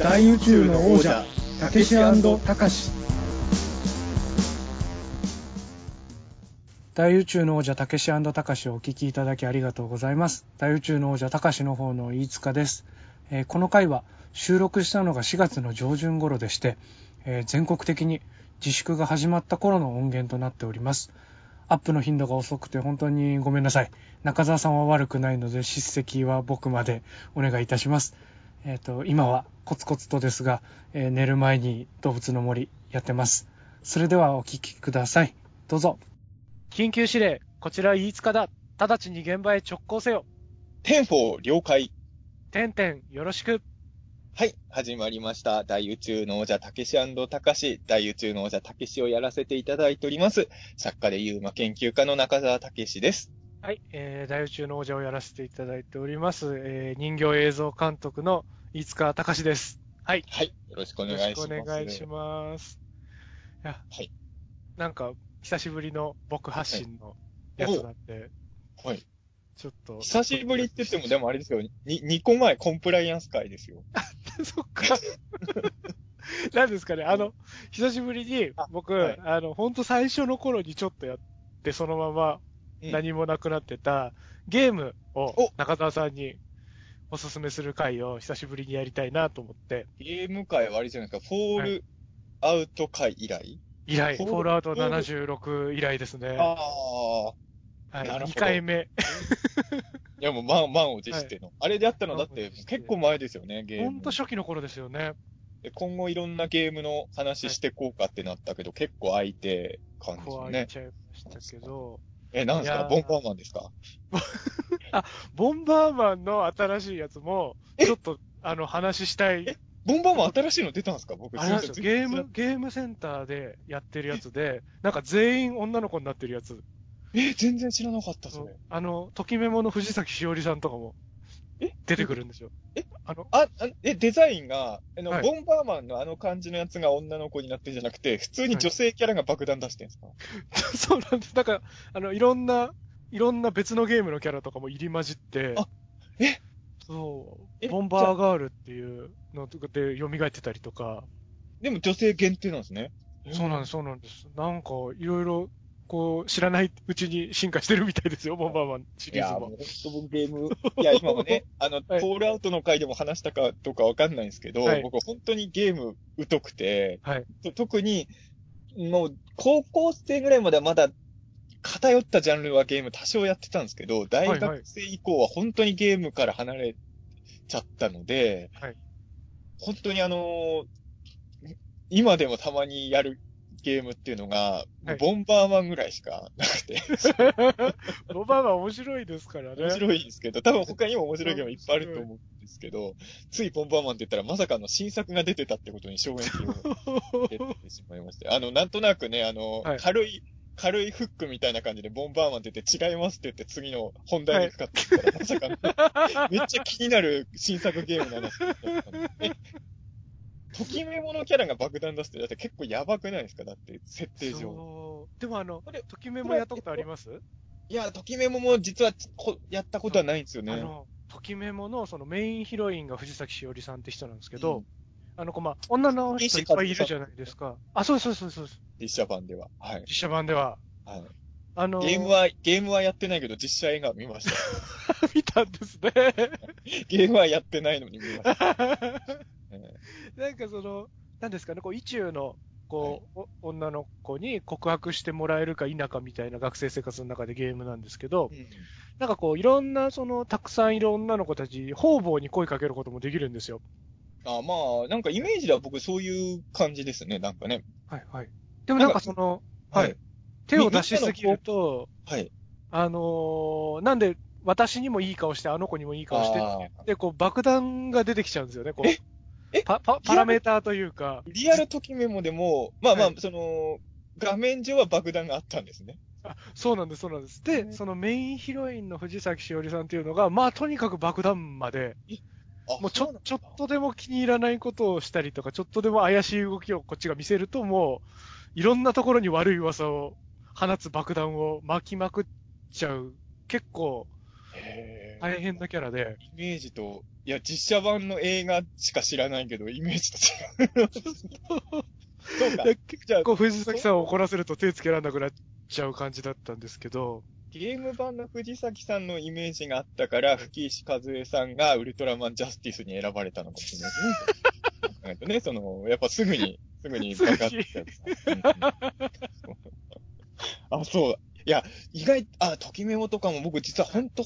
大宇宙の王者たけしたかし。大宇宙の王者たけしたかしをお聞きいただきありがとうございます。大宇宙の王者たかしの方の飯塚です、えー、この回は収録したのが4月の上旬頃でして、えー、全国的に自粛が始まった頃の音源となっております。アップの頻度が遅くて本当にごめんなさい。中澤さんは悪くないので叱責は僕までお願いいたします。えっ、ー、と、今はコツコツとですが、えー、寝る前にどうぶつの森やってます。それではお聞きください。どうぞ。緊急指令、こちら飯塚だ。直ちに現場へ直行せよ。 ten-four 了解。 ten-ten よろしく。はい、始まりました。大宇宙の王者たけしたかし、大宇宙の王者たけしをやらせていただいております。作家で UMA 研究家の中澤たけしです。はい、えー、大宇宙の王者をやらせていただいております、えー、人形映像監督の飯塚隆です。はい。はい。よろしくお願いします。よろしくお願いします。いや、はい。なんか、久しぶりの僕発信のやつなんで、はい。ちょっと。久しぶりって言っても、でもあれですよ、に、2個前コンプライアンス会ですよ。そっか。なんですかね、あの、久しぶりに僕、あはい、あの、ほんと最初の頃にちょっとやって、そのまま何もなくなってたゲームを中澤さんにおすすめする回を久しぶりにやりたいなと思って。ゲーム界はあれじゃないですか、フォールアウト界以来、以来、フォールアウト76以来ですね。ああ。はい、2回目。いやもう満満を持しての、はい、あれでやったのだって結構前ですよね、ゲーム。ほんと初期の頃ですよね。今後いろんなゲームの話してこうかってなったけど、はい、結構空いて感じですね。空いちゃいましたけど、え、なんですか？ボンバーマンですか？あ、ボンバーマンの新しいやつも、ちょっと、あの、話したい。ボンバーマン新しいの出たんですか？僕、ゲーム、ゲームセンターでやってるやつで、なんか全員女の子になってるやつ。え、全然知らなかった、それ。あの、ときメモの藤崎しおりさんとかも、え？出てくるんですよ。え？あの、あ、あえ、デザインが、あの、はい、ボンバーマンのあの感じのやつが女の子になってんじゃなくて、普通に女性キャラが爆弾出してんですか、はい、そうなんです。だから、あの、いろんな、いろんな別のゲームのキャラとかも入り混じって、あ、え？そう、ボンバーガールっていうので蘇ってたりとか。でも女性限定なんですね。そうなんです、そうなんです。なんか、いろいろこう、知らないうちに進化してるみたいですよ、ボンバーマンシリーズも。いや、もう本当僕ゲーム、いや、今もね、あの、はい、ールアウトの回でも話したかどうかわかんないんですけど、はい、僕本当にゲーム疎くて、はい、特に、もう、高校生ぐらいまではまだ偏ったジャンルはゲーム多少やってたんですけど、大学生以降は本当にゲームから離れちゃったので、はい、本当にあの今でもたまにやるゲームっていうのが、はい、ボンバーマンぐらいしかなくて。ボンバーマン面白いですからね。面白いんですけど、多分他にも面白いゲームいっぱいあると思うんですけど、ついボンバーマンって言ったらまさかの新作が出てたってことに衝撃を出てしまいまして。あの、なんとなくね、あの、はい、軽い、軽いフックみたいな感じでボンバーマンって言って違いますって言って次の本題にかかってきたら、はい、まさかの、めっちゃ気になる新作ゲームの話だったので、ときめものキャラが爆弾出すって、だって結構やばくないですか？だって、設定上。でもあの、ときめもやったことあります？いや、ときめもも実はこやったことはないんですよね。あの、ときめものそのメインヒロインが藤崎しおりさんって人なんですけど、うん、あの子、まあ、女の人いっぱいいるじゃないですか。あ、そうそうそうそう実写版では。はい。実写版では。はい。あのー、ゲームは、ゲームはやってないけど、実写映画見ました。見たんですね。ゲームはやってないのに見ました。なんかその、なんですかね、こう、意中の、こう、はい、女の子に告白してもらえるか否かみたいな学生生活の中でゲームなんですけど、うん、なんかこう、いろんな、その、たくさんいる女の子たち、方々に声かけることもできるんですよ。あまあ、なんかイメージでは僕そういう感じですね、なんかね。はいはい。でもなんかその、はい。手を出しすぎると、はい。あのー、なんで、私にもいい顔して、あの子にもいい顔して、で、こう、爆弾が出てきちゃうんですよね、こう。え？パ、パ、パラメーターというか。リアルときメモでも、まあまあ、はい、その、画面上は爆弾があったんですね。あそうなんです、そうなんです。で、そのメインヒロインの藤崎しおりさんっていうのが、まあとにかく爆弾まで、もうちょ、ちょっとでも気に入らないことをしたりとか、ちょっとでも怪しい動きをこっちが見せると、もう、いろんなところに悪い噂を放つ爆弾を巻きまくっちゃう。結構、大変なキャラで。イメージと、いや、実写版の映画しか知らないけど、イメージと違う。そうか。結構藤崎さんを怒らせると手つけられなくなっちゃう感じだったんですけど。ゲーム版の藤崎さんのイメージがあったから、吹石和恵さんがウルトラマンジャスティスに選ばれたのかもしれないですね。ね、その、やっぱすぐに、すぐに爆発しちゃう。あ、そう。いや、意外、あ、ときメモとかも僕実は本当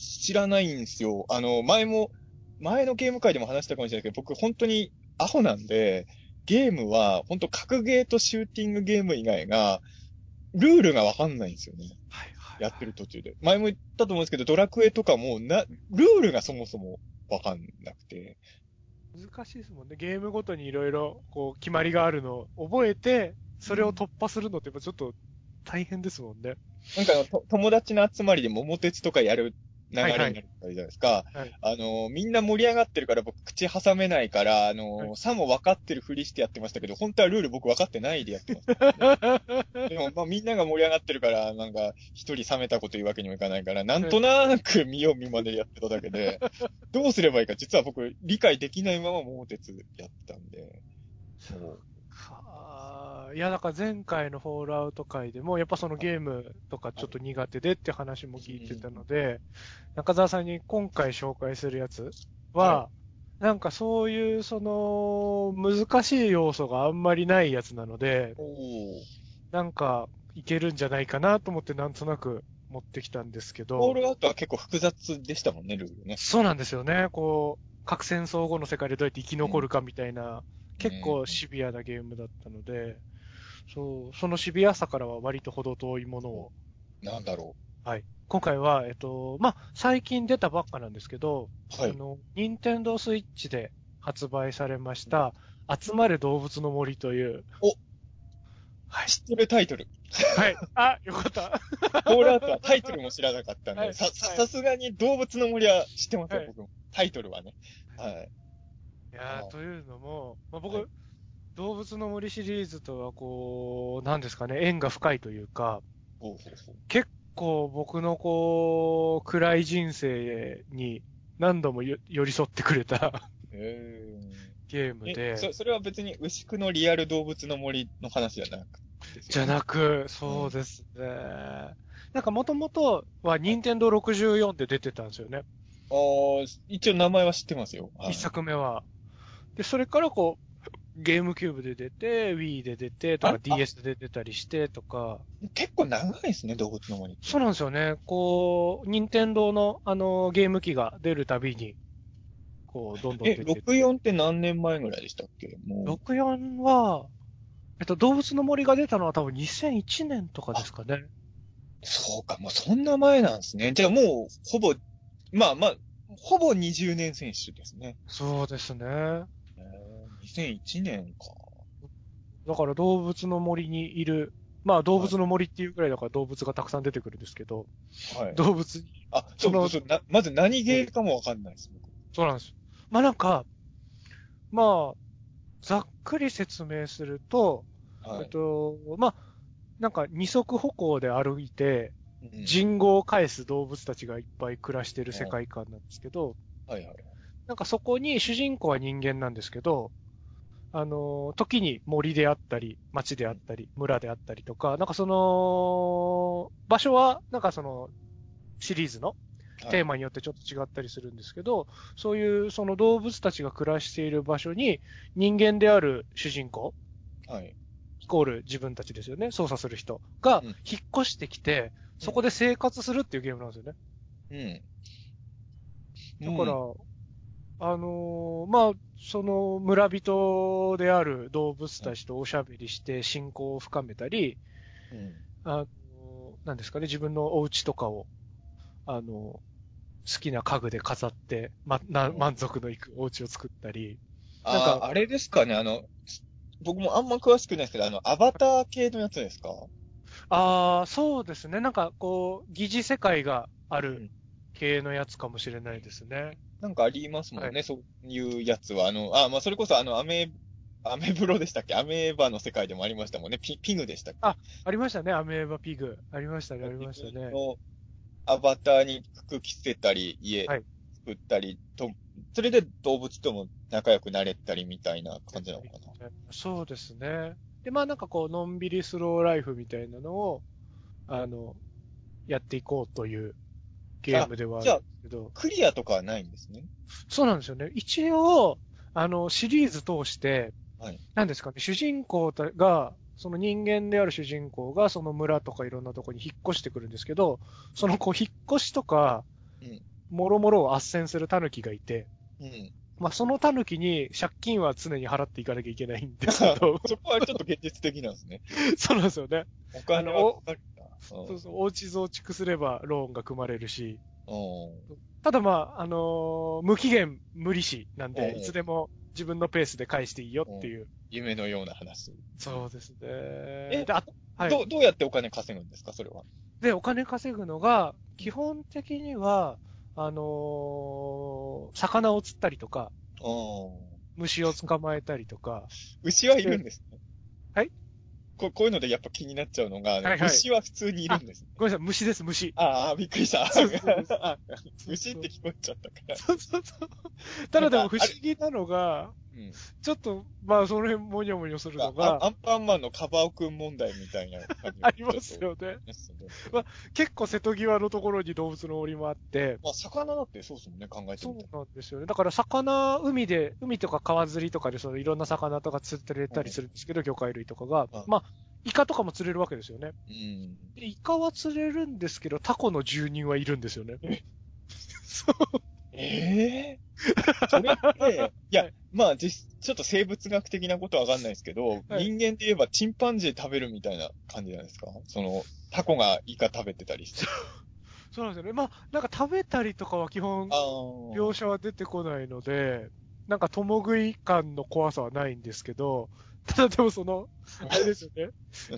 知らないんですよ。あの、前も、前のゲーム会でも話したかもしれないけど、僕本当にアホなんで、ゲームは本当格ゲーとシューティングゲーム以外が、ルールがわかんないんですよね。はいはい、やってる途中で。前も言ったと思うんですけど、ドラクエとかもな、ルールがそもそもわかんなくて。難しいですもんね。ゲームごとにいろいろ、こう、決まりがあるのを覚えて、それを突破するのって、ちょっと大変ですもんね。なんか友達の集まりで桃鉄とかやる流れになるじゃないですか。はい。はい、あの、みんな盛り上がってるから僕口挟めないから、あの、はい、さも分かってるふりしてやってましたけど、本当はルール僕分かってないでやってます、ね、でも、まあみんなが盛り上がってるから、なんか一人冷めたこと言うわけにもいかないから、なんとなく見よう見までやってただけで、どうすればいいか実は僕理解できないまま桃鉄やったんで、そう。いや、だから前回のフォールアウト会でも、やっぱそのゲームとかちょっと苦手でって話も聞いてたので、中澤さんに今回紹介するやつは、なんかそういうその難しい要素があんまりないやつなので、なんかいけるんじゃないかなと思ってなんとなく持ってきたんですけど。フォールアウトは結構複雑でしたもんね、ルールね。そうなんですよね。こう、核戦争後の世界でどうやって生き残るかみたいな、結構シビアなゲームだったので、そう、そのシビアさからは割と程遠いものを。なんだろう。はい。今回は、えっと、まあ、最近出たばっかなんですけど、はい。あの、ニンテンドースイッチで発売されました、集まれ動物の森という。おはい。知ってるタイトル。はい。あ、よかった。コールアウトはタイトルも知らなかったんで、はい、さ、さ、さすがに動物の森は知ってますよ、はい、僕も。タイトルはね。はい。いやというのも、まあ、僕、はい動物の森シリーズとはこう、なんですかね、縁が深いというか、ほうほうほう結構僕のこう、暗い人生に何度も寄り添ってくれたゲームでそ。それは別に牛久のリアル動物の森の話じゃなくじゃなく、そうですね。うん、なんかもともとは任天堂64で出てたんですよね。ああ、一応名前は知ってますよ。一作目は。で、それからこう、ゲームキューブで出て、Wii で出て、とか DS で出たりしてとか。結構長いですね、動物の森。そうなんですよね。こう、任天堂のあの、ゲーム機が出るたびに、こう、どんどん出てて。え、64って何年前ぐらいでしたっけ？もう。64は、えっと、動物の森が出たのは多分2001年とかですかね。そうか、もうそんな前なんですね。じゃあもう、ほぼ、まあまあ、ほぼ20年選手ですね。そうですね。2001年か。だから動物の森にいる、まあ動物の森っていうくらいだから動物がたくさん出てくるんですけど、はい。動物に。あ、そうそうな、まず何ゲーかもわかんないです、僕。そうなんです。まあなんか、まあ、ざっくり説明すると、はい、えっと、まあ、なんか二足歩行で歩いて、人語を返す動物たちがいっぱい暮らしてる世界観なんですけど、はいはい。なんかそこに主人公は人間なんですけど、あの、時に森であったり、町であったり、村であったりとか、なんかその、場所は、なんかその、シリーズのテーマによってちょっと違ったりするんですけど、はい、そういうその動物たちが暮らしている場所に人間である主人公、はい。イコール自分たちですよね、操作する人が引っ越してきて、うん、そこで生活するっていうゲームなんですよね。うん。だから、うんあのー、まあ、その村人である動物たちとおしゃべりして信仰を深めたり、うん、あのー、なんですかね、自分のお家とかを、あのー、好きな家具で飾って、ま、な、満足のいくお家を作ったり。なんか、あれですかね、あの、僕もあんま詳しくないですけど、あの、アバター系のやつですか？ああ、そうですね。なんか、こう、疑似世界がある系のやつかもしれないですね。なんかありますもんね、はい、そういうやつは。あの、あ、まあ、それこそあの、アメ、アメブロでしたっけ？アメーバの世界でもありましたもんね。ピ、ピグでしたっけ？あ、ありましたね、アメーバピグ。ありましたね、ありましたね。アバターに服着せたり、家作ったりと、はい、それで動物とも仲良くなれたりみたいな感じなのかな。そうですね。で、まあなんかこう、のんびりスローライフみたいなのを、あの、やっていこうというゲームではあるんですけど。クリアとかはないんですね？そうなんですよね。一応、あの、シリーズ通して、はい、なんですかね、主人公が、その人間である主人公がその村とかいろんなとこに引っ越してくるんですけど、そのこう引っ越しとか、もろもろを斡旋する狸がいて、うん、まあその狸に借金は常に払っていかなきゃいけないんですけど。そこはちょっと現実的なんですね。そうなんですよね。お金はかかるそうそう、お家増築すればローンが組まれるし、ただまあ、あのー、無期限無利子なんで、いつでも自分のペースで返していいよっていう。夢のような話。そうですね。え、であはい、どどうやってお金稼ぐんですか、それは？で、お金稼ぐのが、基本的には、あのー、魚を釣ったりとか、虫を捕まえたりとか。牛はいるんですね。はいここういうのでやっぱ気になっちゃうのが、はいはい、虫は普通にいるんです、ね、ごめんなさい、虫です、虫。ああ、びっくりした。虫って聞こえちゃったから。そうそうそう。ただでも不思議なのが、ちょっと、まあ、その辺もにょもにょするのが。アンパンマンのカバオくん問題みたいな感じ。ありますよね。まあ、結構瀬戸際のところに動物の森もあって。まあ、魚だってそうですもんね、考えてみそうなんですよね。だから魚、海で、海とか川釣りとかで、そのいろんな魚とか釣ってれたりするんですけど、魚介類とかが。まあ、イカとかも釣れるわけですよね。うん。で、イカは釣れるんですけど、タコの住人はいるんですよね。そう。ええー、それって、いや、まあ、実、ちょっと生物学的なことはわかんないですけど、はい、人間で言えばチンパンジー食べるみたいな感じなんですか？その、タコがイカ食べてたりして。そうなんですよね。まあ、なんか食べたりとかは基本、描写は出てこないので、なんか共食い感の怖さはないんですけど、ただでもその、あれですよね。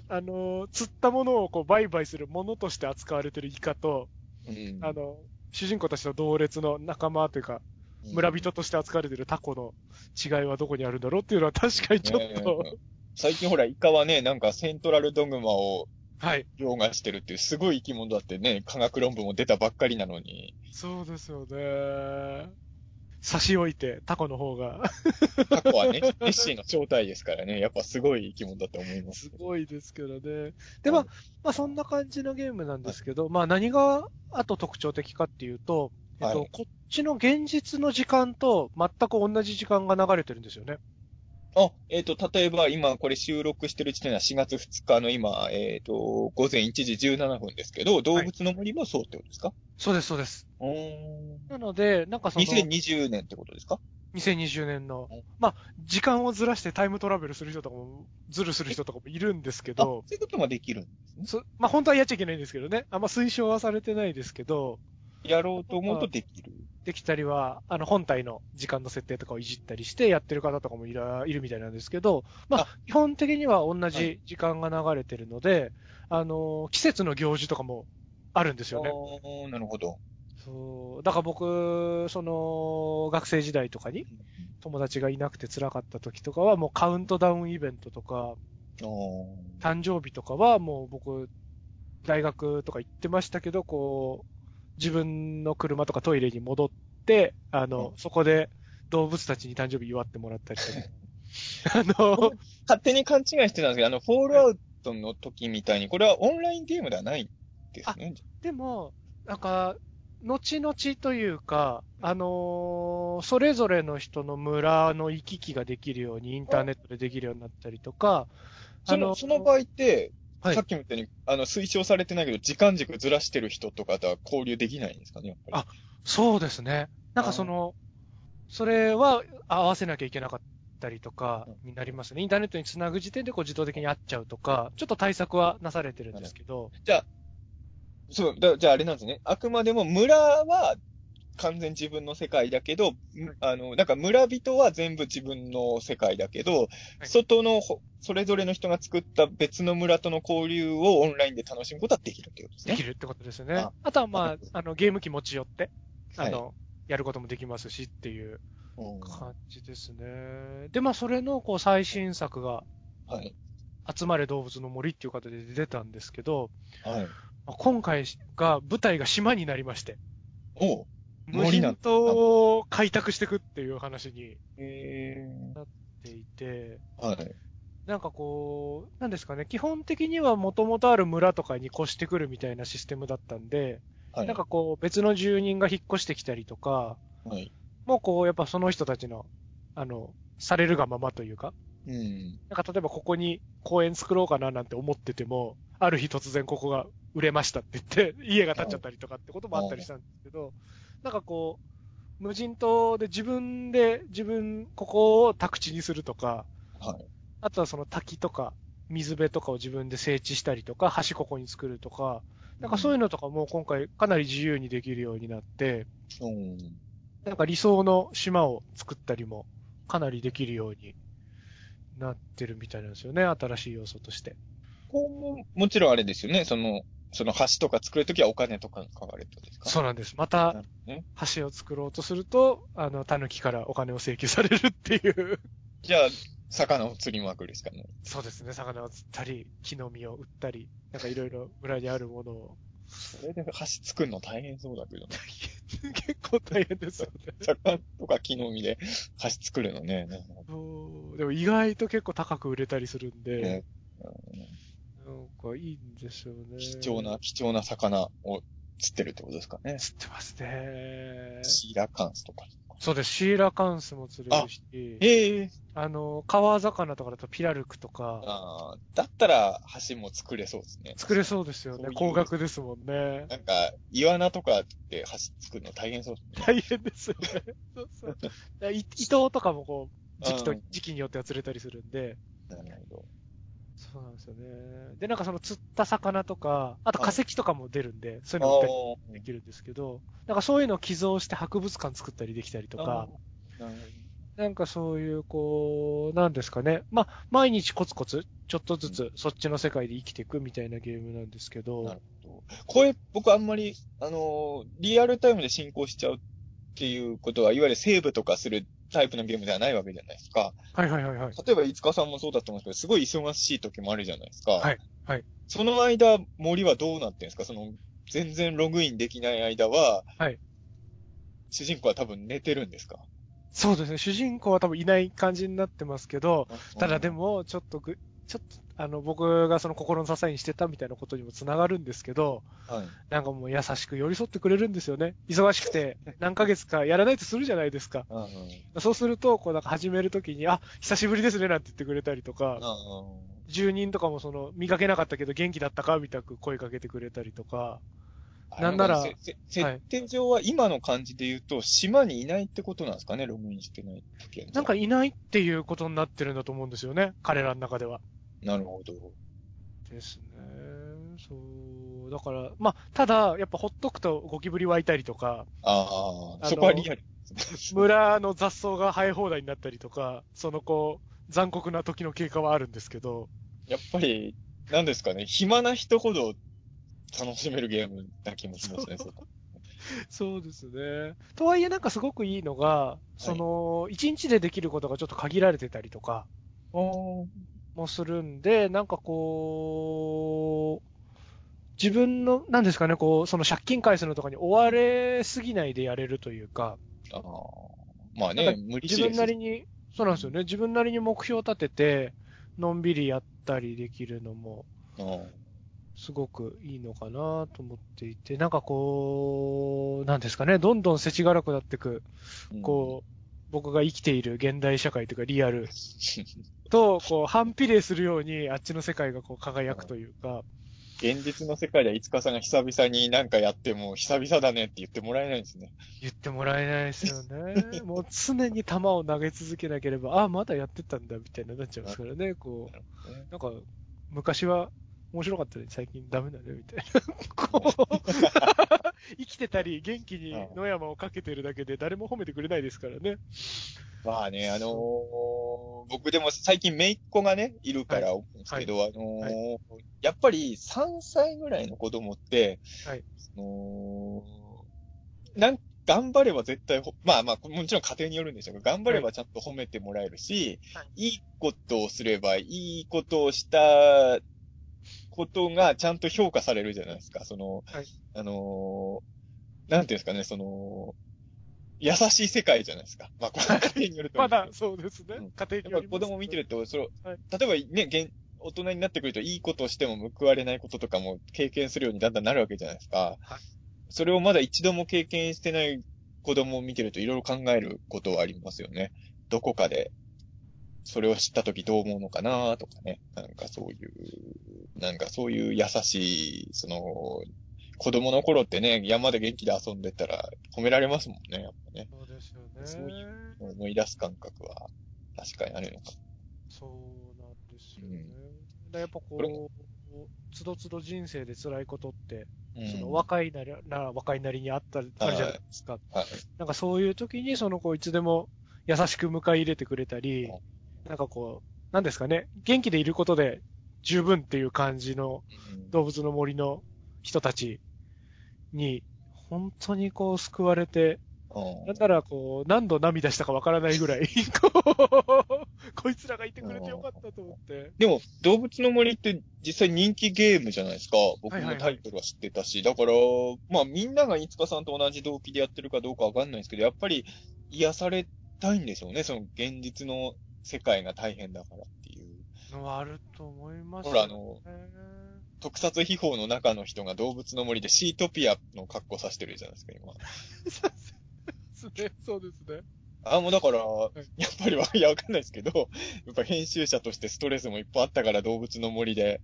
あの、釣ったものをこう売買するものとして扱われてるイカと、うん、あの、主人公たちの同列の仲間というか、村人として扱われてるタコの違いはどこにあるんだろうっていうのは確かにちょっと、ね、最近ほら、イカはね、なんかセントラルドグマを、はい。溶岩してるっていうすごい生き物だってね、科学論文も出たばっかりなのに。そうですよね。差し置いて、タコの方が。タコはね、ネッシーの正体ですからね、やっぱすごい生き物だと思います。すごいですけどね。で、まあ、まあそんな感じのゲームなんですけど、はい、まあ何があと特徴的かっていうと、えっと、はい、こっちの現実の時間と全く同じ時間が流れてるんですよね。あ、えっ、ー、と、例えば今これ収録してる時点は4月2日の今、えっ、ー、と、午前1時17分ですけど、動物の森もそうってことですか、はい、そうです、そうです。なので、なんかその。2020年ってことですか？2020年の。まあ、時間をずらしてタイムトラベルする人とかも、ずるする人とかもいるんですけど。そういうこともできるんですね。まあ、本当はやっちゃいけないんですけどね。あんま推奨はされてないですけど。やろうと思うとできる。できたりは、あの、本体の時間の設定とかをいじったりしてやってる方とかもいらいるみたいなんですけど、まあ、基本的には同じ時間が流れてるので、あの、季節の行事とかもあるんですよね。なるほど。そう。だから僕、その、学生時代とかに、友達がいなくて辛かった時とかは、もうカウントダウンイベントとか、誕生日とかはもう僕、大学とか行ってましたけど、こう、自分の車とかトイレに戻って、あの、うん、そこで動物たちに誕生日祝ってもらったりとか。あの、勝手に勘違いしてたんですけど、あの、フォールアウトの時みたいに、これはオンラインゲームではないですね。でも、なんか、後々というか、あのー、それぞれの人の村の行き来ができるようにインターネットでできるようになったりとか、その、その場合って、はい、さっきも言ったように、あの、推奨されてないけど、時間軸ずらしてる人とかとは交流できないんですかね、やっぱり。あ、そうですね。なんかその、それは合わせなきゃいけなかったりとかになりますね。インターネットにつなぐ時点でこう自動的に会っちゃうとか、ちょっと対策はなされてるんですけど。じゃあ、そう、じゃああれなんですね。あくまでも村は完全自分の世界だけど、あの、なんか村人は全部自分の世界だけど、はい、外のそれぞれの人が作った別の村との交流をオンラインで楽しむことはできるってことですね。できるってことですよね。ああとはまあ、あの、ゲーム機持ち寄って、あの、はい、やることもできますしっていう感じですね。で、まあ、それのこう最新作が、はい。集まれ動物の森っていう形で出たんですけど、はい。今回が、舞台が島になりまして。お無人島を開拓していくっていう話になっていて、はい。なんかこう、なんですかね、基本的にはもともとある村とかに越してくるみたいなシステムだったんで、はい、なんかこう、別の住人が引っ越してきたりとか、はい、もうこう、やっぱその人たちの、あの、されるがままというか、うん。なんか例えばここに公園作ろうかななんて思ってても、ある日突然ここが売れましたって言って、家が建っちゃったりとかってこともあったりしたんですけど、なんかこう、無人島で自分で自分、ここを宅地にするとか、はい。あとはその滝とか、水辺とかを自分で整地したりとか、橋ここに作るとか、なんかそういうのとかも今回かなり自由にできるようになって、うん。なんか理想の島を作ったりもかなりできるようになってるみたいなんですよね、新しい要素として。こうも、もちろんあれですよね、その、その橋とか作るときはお金とかかかるってことですか？そうなんです。また、橋を作ろうとすると、あの、狸からお金を請求されるっていうじゃあ、魚を釣りまくるですかね？そうですね。魚を釣ったり、木の実を売ったり、なんかいろいろ村にあるものを。それで橋作るの大変そうだけどね。結構大変ですよね。魚とか木の実で橋作るのね。でも意外と結構高く売れたりするんで。ね、なんかいいんですよね。貴重な、貴重な魚を釣ってるってことですかね。釣ってますね。シーラカンスとか。そうです。シーラカンスも釣れるし。ええー、あの、川魚とかだとピラルクとか。ああ、だったら橋も作れそうですね。作れそうですよね。高額ですもんね。なんか、イワナとかって橋作るの大変そうですね。大変ですよね。そうそう。伊藤とかもこう、時期と、時期によっては釣れたりするんで。なるほど。そうなんですよね。で、なんかその釣った魚とか、あと化石とかも出るんで、そういうの売ったりできるんですけど、なんかそういうのを寄贈して博物館作ったりできたりとか、なんかそういう、こう、なんですかね。まあ、毎日コツコツ、ちょっとずつ、そっちの世界で生きていくみたいなゲームなんですけど。なるほど。これ、僕あんまり、あの、リアルタイムで進行しちゃうっていうことは、いわゆるセーブとかするタイプのゲームではないわけじゃないですか。はいはいはいはい。例えば、いつかさんもそうだと思うんですけど、すごい忙しい時もあるじゃないですか。はい。はい。その間、森はどうなってんですか？その、全然ログインできない間は、はい。主人公は多分寝てるんですか？そうですね。主人公は多分いない感じになってますけど、ただでも、ちょっとぐ、ちょっと、あの、僕がその心の支えにしてたみたいなことにもつながるんですけど、はい。なんかもう優しく寄り添ってくれるんですよね。忙しくて、何ヶ月かやらないとするじゃないですか。うんうん、そうすると、こうなんか始めるときに、あ、久しぶりですね、なんて言ってくれたりとか、うんうん、住人とかもその、見かけなかったけど元気だったかみたく声かけてくれたりとか、なんなら、設定上は今の感じで言うと、島にいないってことなんですかね、ログインしてないなんかいないっていうことになってるんだと思うんですよね、彼らの中では。なるほど。ですね。そう。だから、まあ、ただ、やっぱほっとくとゴキブリ湧いたりとか。ああ、そこはリアル。村の雑草が生え放題になったりとか、そのこう、残酷な時の経過はあるんですけど。やっぱり、なんですかね、暇な人ほど楽しめるゲームな気もしますね、そ そうですね。とはいえなんかすごくいいのが、その、一日でできることがちょっと限られてたりとか、もするんで、なんかこう、自分の、なんですかね、こう、その借金返すのとかに追われすぎないでやれるというか、ああ。まあね、無理自分なりに、そうなんですよね。自分なりに目標を立てて、のんびりやったりできるのも、すごくいいのかなと思っていて、なんかこう、なんですかね、どんどん世知辛くなってく、こう、僕が生きている現代社会というかリアル と、こう、反比例するように、あっちの世界がこう輝くというか、現実の世界では、いつかさんが久々になんかやっても、久々だねって言ってもらえないんですね。言ってもらえないですよね。もう常に球を投げ続けなければ、ああ、まだやってたんだ、みたいになっちゃいますからね、こう。なんか、昔は面白かったね、最近ダメだね、みたいな。こう、生きてたり元気に野山をかけてるだけで誰も褒めてくれないですからね。まあね、あのー、僕でも最近姪っ子がね、いるから思うんですけど、はい、あのーはい、やっぱり3歳ぐらいの子供って、はい、のなん頑張れば絶対、まあまあ、もちろん家庭によるんでしょうけど、頑張ればちゃんと褒めてもらえるし、はい、いいことをすれば、いいことをしたことがちゃんと評価されるじゃないですか。その、はい、あのー、なんていうんですかね、その、優しい世界じゃないですか。まあ、この家庭によると。まだ、そうですね。うん、家庭によると。子供見てると、その、はい、例えばね、現、大人になってくるといいことをしても報われないこととかも経験するようにだんだんなるわけじゃないですか。はい、それをまだ一度も経験してない子供を見てるといろいろ考えることはありますよね。どこかで、それを知った時どう思うのかなとかね。なんかそういう、なんかそういう優しい、その、子供の頃ってね、山で元気で遊んでたら褒められますもんね、やっぱね。そうですよね。そういう思い出す感覚は確かにあるのか。そうなんですよね。うん、やっぱこう、つどつど人生で辛いことって、その若いなり、な若いなりにあった、あるじゃないですか。はい。なんかそういう時に、その子いつでも優しく迎え入れてくれたり、なんかこう、なんですかね、元気でいることで十分っていう感じの動物の森の人たちに、本当にこう救われて、だから、こう、何度涙したかわからないぐらい、こいつらがいてくれてよかったと思って。でも、動物の森って実際人気ゲームじゃないですか。僕もタイトルは知ってたし。だから、まあみんながいつかさんと同じ動機でやってるかどうかわかんないですけど、やっぱり癒されたいんでしょうね。その現実の世界が大変だからっていう。のはあると思います、ね。ほら、あの、特撮秘宝の中の人が動物の森でシートピアの格好させてるじゃないですか、今。ですね。そうですね。あ、もうだから、やっぱりわ、いや、わかんないですけど、やっぱ編集者としてストレスもいっぱいあったから動物の森で、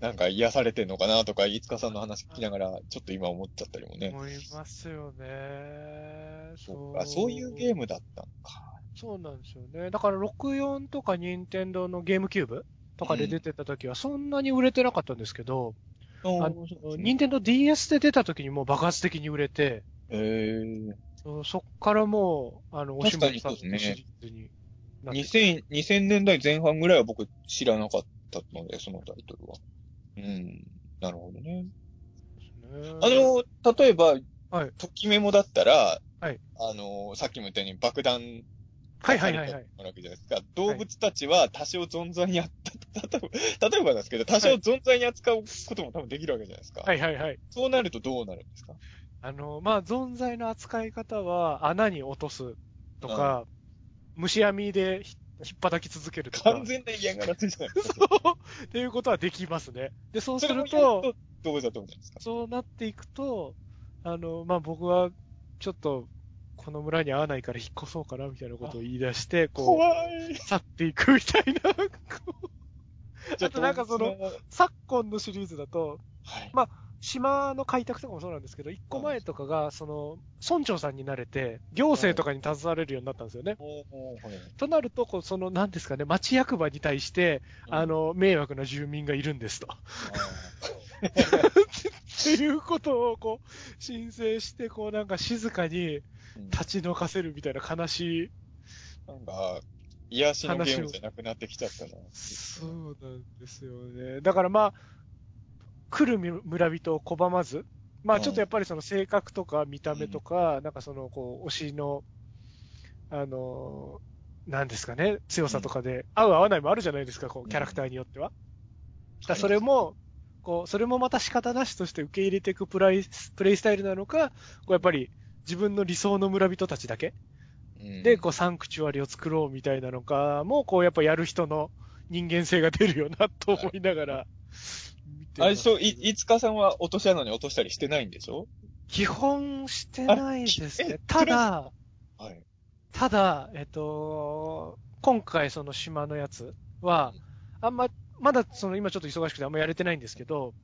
なんか癒されてんのかなとか、いつかさんの話聞きながら、ちょっと今思っちゃったりもね。思いますよね。そうか、そういうゲームだったのか。そうなんですよね。だから64とか任天堂のゲームキューブとかで出てた時はそんなに売れてなかったんですけど、うん、あの、任天堂 DS で出た時にもう爆発的に売れて、えー、そっからもう、あの、おしまいさんのシリーズになって、2000、2000年代前半ぐらいは僕知らなかったので、そのタイトルは。うん。なるほどね。あの、例えば、はい。ときメモだったら、はい。あの、さっきも言ったように爆弾はいはいはいはい。わけじゃないですか。動物たちは多少存在にあった、例えばなんですけど、多少存在に扱うことも多分できるわけじゃないですか。はいはいはい。そうなるとどうなるんですか？あの、まあ、存在の扱い方は、穴に落とすとか、うん、虫網で引っ叩き続けるとか。完全な嫌がらせじゃないですか。そう。っていうことはできますね。で、そうすると、どうだと思うんですかそうなっていくと、あの、まあ、僕は、ちょっと、この村に合わないから引っ越そうかな、みたいなことを言い出して、こう。去っていくみたいな、あとなんかその、昨今のシリーズだと、はい、まあ、島の開拓とかもそうなんですけど、一個前とかが、その、村長さんになれて、行政とかに携われるようになったんですよね。となると、こう、その、なんですかね、町役場に対して、あの、迷惑な住民がいるんですと。っていうことを、こう、申請して、こう、なんか静かに立ち退かせるみたいな悲しい。なんか、癒しのゲームじゃなくなってきちゃったな。そうなんですよね。だからまあ、来る村人を拒まず、まあちょっとやっぱりその性格とか見た目とか、うん、なんかそのこう、推しの、あの、なんですかね、強さとかで、合う合わないもあるじゃないですか、こう、キャラクターによっては。だそれも、こう、それもまた仕方なしとして受け入れていくプライプレイスタイルなのか、こうやっぱり自分の理想の村人たちだけ、で、こう、サンクチュアリを作ろうみたいなのかも、こう、やっぱやる人の人間性が出るよなと思いながら、あれそう、い、いつかさんは落とし穴に落としたりしてないんでしょ？基本してないですね。ただ、はい。ただ、えっと、今回その島のやつは、あんま、まだその今ちょっと忙しくてあんまやれてないんですけど、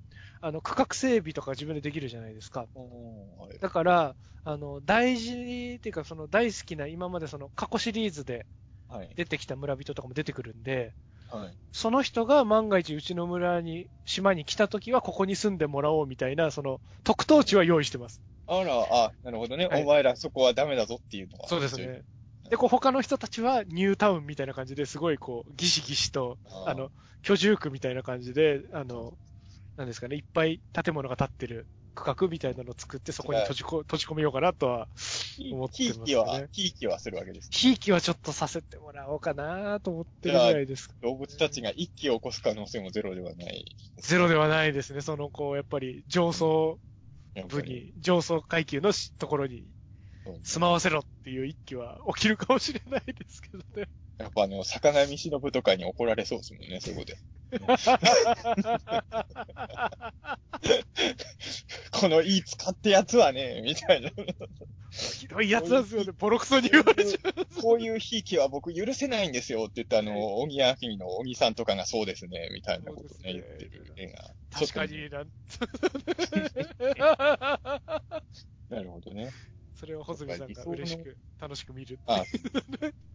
あの、区画整備とか自分でできるじゃないですか。はい、だから、あの、大事っていうかその大好きな今までその過去シリーズで出てきた村人とかも出てくるんで、はい、その人が万が一うちの村に、島に来た時はここに住んでもらおうみたいな、その、特等地は用意してます。あら、あ、なるほどね。はい、お前らそこはダメだぞっていうのは。そうですね。で、こう他の人たちはニュータウンみたいな感じですごいこう、ギシギシと、あの、居住区みたいな感じで、あの、なんですかね、いっぱい建物が建ってる区画みたいなのを作って、そこに閉じこ閉じ込めようかなとは思ってますね。ひいきは、ひいきはするわけです、ひいきはちょっとさせてもらおうかなと思ってるぐらいです。動物たちが一気を起こす可能性もゼロではない、ゼロではないですね。その、こう、やっぱり上層部に、上層階級のところに住まわせろっていう一気は起きるかもしれないですけどね。やっぱあの、坂上忍とかに怒られそうですもんね、そこで。このいい使ってやつはね、みたいな。ひどいやつなんですよね。ボロクソに言われちゃう。こういうひいきは僕許せないんですよって言ったあの、おぎやきのおぎさんとかがそうですね、みたいなことね、ね言ってる絵が。確かにな。なるほどね。それを穂積さんが嬉しく、楽しく見るあ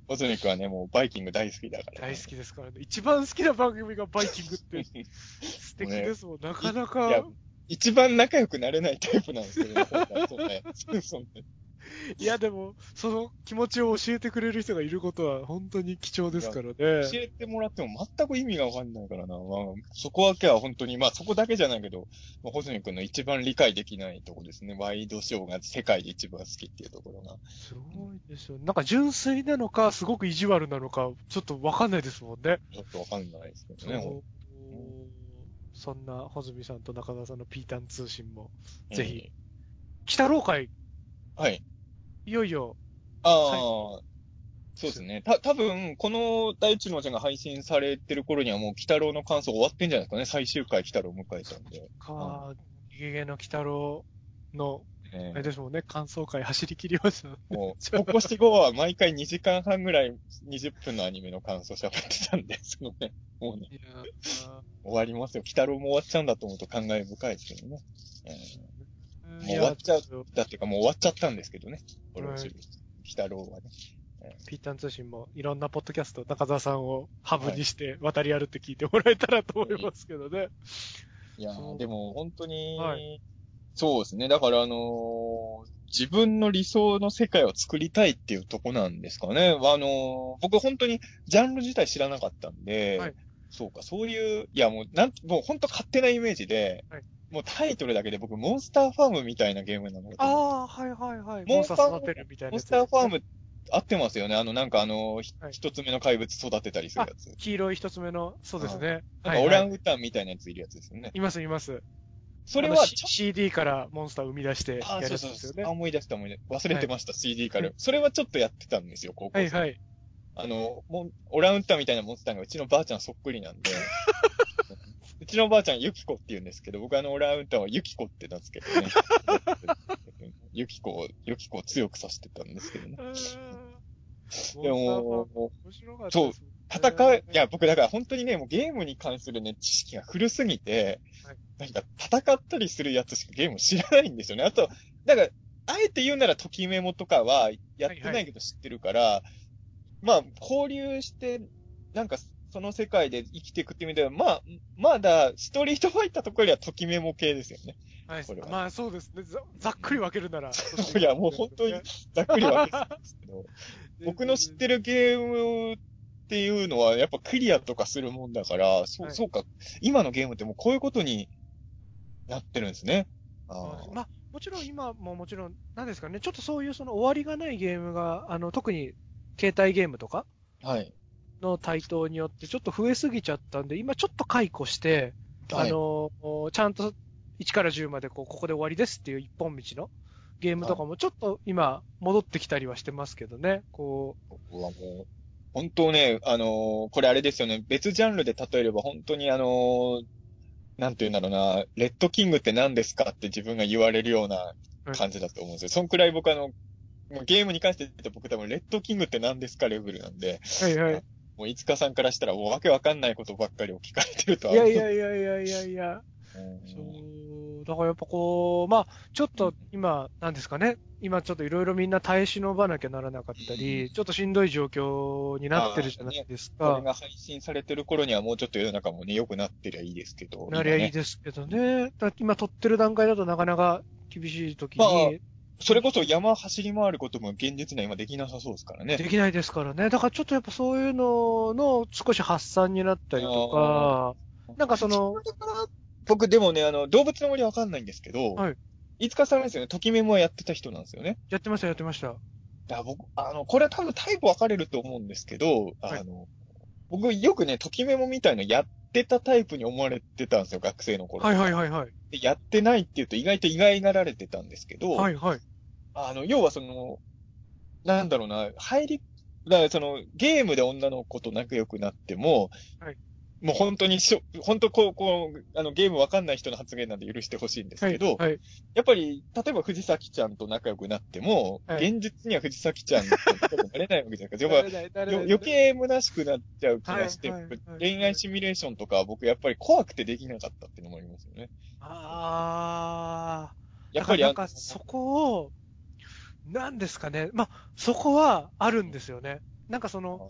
穂積君はね、もうバイキング大好きだから、ね、大好きですからね。一番好きな番組がバイキングって、素敵ですもん、ね、なかなか。一番仲良くなれないタイプなんですけどね、そうね。そうね。いや、でも、その気持ちを教えてくれる人がいることは本当に貴重ですからね。教えてもらっても全く意味がわかんないからな。まあ、そこだけは本当に、まあそこだけじゃないけど、まあ、ホズミ君の一番理解できないところですね。ワイドショーが世界で一番好きっていうところが。すごいですよ。なんか純粋なのか、すごく意地悪なのか、ちょっとわかんないですもんね。ちょっとわかんないですけどね。そんな、穂積さんと中澤さんのピータン通信も、ぜひ、えー、北郎会。はい。いよいよ。ああ、そうですね。た、多分この大地のちゃんが配信されてる頃にはもう、鬼太郎の感想終わってんじゃないですかね。最終回鬼太郎を迎えたんで。か、ゲゲの鬼太郎の、えー、あれですもんね、感想会走り切りました、もう、ここし後は毎回2時間半ぐらい20分のアニメの感想喋ってたんで、そのね、もうね、終わりますよ。鬼太郎も終わっちゃうんだと思うと感慨深いですけどね。えーもう終わっちゃう。だっていうかもう終わっちゃったんですけどね。これを知る。北郎はね。ピータン通信もいろんなポッドキャスト、中澤さんをハブにして渡り歩って聞いてもらえたらと思いますけどね。いやでも本当に、はい、そうですね。だからあのー、自分の理想の世界を作りたいっていうとこなんですかね。あのー、僕本当にジャンル自体知らなかったんで、はい、そうか、そういう、いやもう、なん、もう本当勝手なイメージで、はいもうタイトルだけで僕、モンスターファームみたいなゲームなの。ああ、はいはいはい。モンスター育てるみたいな、モンスターファーム合ってますよね。あの、なんかあの、一、はい、つ目の怪物育てたりするやつ。黄色い一つ目の、そうですね。なんかオランウータンみたいなやついるやつですよね。いますいます。それは、CD からモンスター生み出してやるんですよね。あ、そうそうそう。思い出した思い出忘れてました、はい、CD から。それはちょっとやってたんですよ、高校生。はいはい。あの、もオランウータンみたいなモンスターがうちのばあちゃんそっくりなんで。うちのおばあちゃん、ゆきこって言うんですけど、僕あのオランウータンはゆきこって名付けてね。ゆきこを、ゆきこを強くさせてたんですけどね。でも、そう、戦い、いや、僕だから本当にね、もうゲームに関するね、知識が古すぎて、はい、なんか戦ったりするやつしかゲーム知らないんですよね。あと、だから、あえて言うなら、ときメモとかはやってないけど知ってるから、はいはい、まあ、交流して、なんか、その世界で生きていくって意味では、まあ、まだ、ストリートファイターとかよりはときメモ系ですよね。はい。これはまあそうですねざ。ざっくり分けるなら。いや、もう本当にざっくり分けるんですけど、僕の知ってるゲームっていうのは、やっぱクリアとかするもんだから、そそうか、今のゲームってもうこういうことになってるんですね。あまあ、もちろん今ももちろん、なんですかね、ちょっとそういうその終わりがないゲームが、あの、特に携帯ゲームとか、はい。の台頭によってちょっと増えすぎちゃったんで、今ちょっと解雇して、はい、あの、ちゃんと1から10までこう、ここで終わりですっていう一本道のゲームとかもちょっと今戻ってきたりはしてますけどね、こう。う、本当ね、あのこれあれですよね、別ジャンルで例えれば本当にあのなんて言うんだろうな、レッドキングって何ですかって自分が言われるような感じだと思うんですよ。そんくらい僕あの、ゲームに関して言って僕多分レッドキングって何ですかレベルなんで、はいはい。もう、いつかさんからしたら、もうわけわかんないことばっかりを聞かれてるとは。いやいやいやいやいやいや。そう、だからやっぱこう、まあ、ちょっと今、なんですかね、今ちょっといろいろみんな耐え忍ばなきゃならなかったり、うん、ちょっとしんどい状況になってるじゃないですか。ね、これが配信されてる頃にはもうちょっと世の中もね、良くなってりゃいいですけど。なりゃいいですけどね。だ今撮ってる段階だとなかなか厳しい時に、まあそれこそ山走り回ることも現実には今できなさそうですからね。できないですからね。だからちょっとやっぱそういうのの少し発散になったりとか、なんかその、僕でもね、あの、動物の森わかんないんですけど、はい、いつかさんですよね、ときメモやってた人なんですよね。やってました、やってました。や、僕、あの、これは多分タイプ分かれると思うんですけど、はい、あの、僕よくね、ときメモみたいなやってたタイプに思われてたんですよ、学生の頃。はいはいはいはい。でやってないって言うと意外と意外がられてたんですけど、はいはい。あの、要はその、なんだろうな、入り、だからその、ゲームで女の子と仲良くなっても、はい。もう本当にしょ、本当こう、こう、あの、ゲームわかんない人の発言なんで許してほしいんですけど、はい、はい、やっぱり、例えば藤崎ちゃんと仲良くなっても、はい、現実には藤崎ちゃんとなれないわけじゃないですか。やっぱ、余計虚しくなっちゃう気がして、はいはいはい、恋愛シミュレーションとか僕やっぱり怖くてできなかったっていうのもありますよね。ああ。やっぱりなんかそこを、なんですかね。まあ、そこはあるんですよね。なんかその、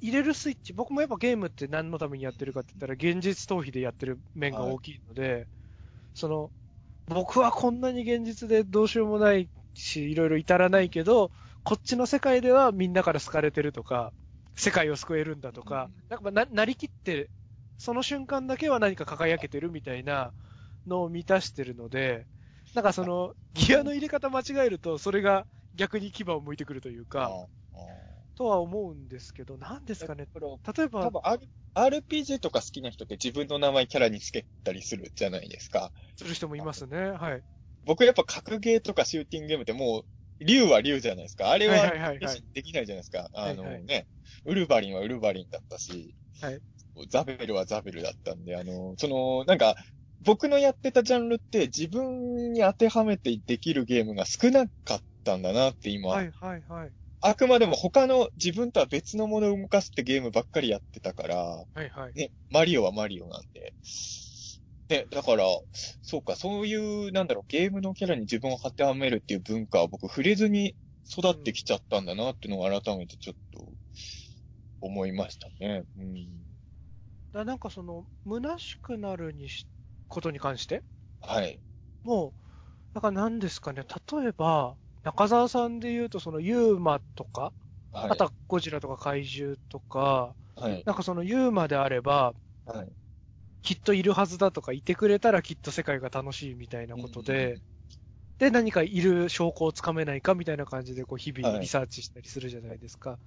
入れるスイッチ、僕もやっぱゲームって何のためにやってるかって言ったら、現実逃避でやってる面が大きいので、はい、その、僕はこんなに現実でどうしようもないし、いろいろ至らないけど、こっちの世界ではみんなから好かれてるとか、世界を救えるんだとか、うん、なんかな、なりきって、その瞬間だけは何か輝けてるみたいなのを満たしてるので、なんかその、ギアの入れ方間違えると、それが逆に牙を向いてくるというか、とは思うんですけど、なんですかね。例えば、多分 RPG とか好きな人って自分の名前キャラにつけたりするじゃないですか。する人もいますね。はい。僕やっぱ格ゲーとかシューティングゲームってもう、竜は竜じゃないですか。あれはできないじゃないですか。あのね、ウルヴァリンはウルヴァリンだったし、はい、ザベルはザベルだったんで、あの、その、なんか、僕のやってたジャンルって自分に当てはめてできるゲームが少なかったんだなって今、はいはいはい。あくまでも他の自分とは別のものを動かすってゲームばっかりやってたから、はいはい。ね、マリオはマリオなんで。ね、だから、そうか、そういう、なんだろう、ゲームのキャラに自分を当てはめるっていう文化は僕触れずに育ってきちゃったんだなっていうのを改めてちょっと思いましたね。うん。だなんかその、虚しくなるにし、ことに関して？はい。もう、なんか何ですかね、例えば、中澤さんで言うと、そのユーマとか、はい、あとはゴジラとか怪獣とか、はい、なんかそのユーマであれば、はい、きっといるはずだとか、いてくれたらきっと世界が楽しいみたいなことで、うん、で、何かいる証拠をつかめないかみたいな感じで、こう、日々リサーチしたりするじゃないですか。は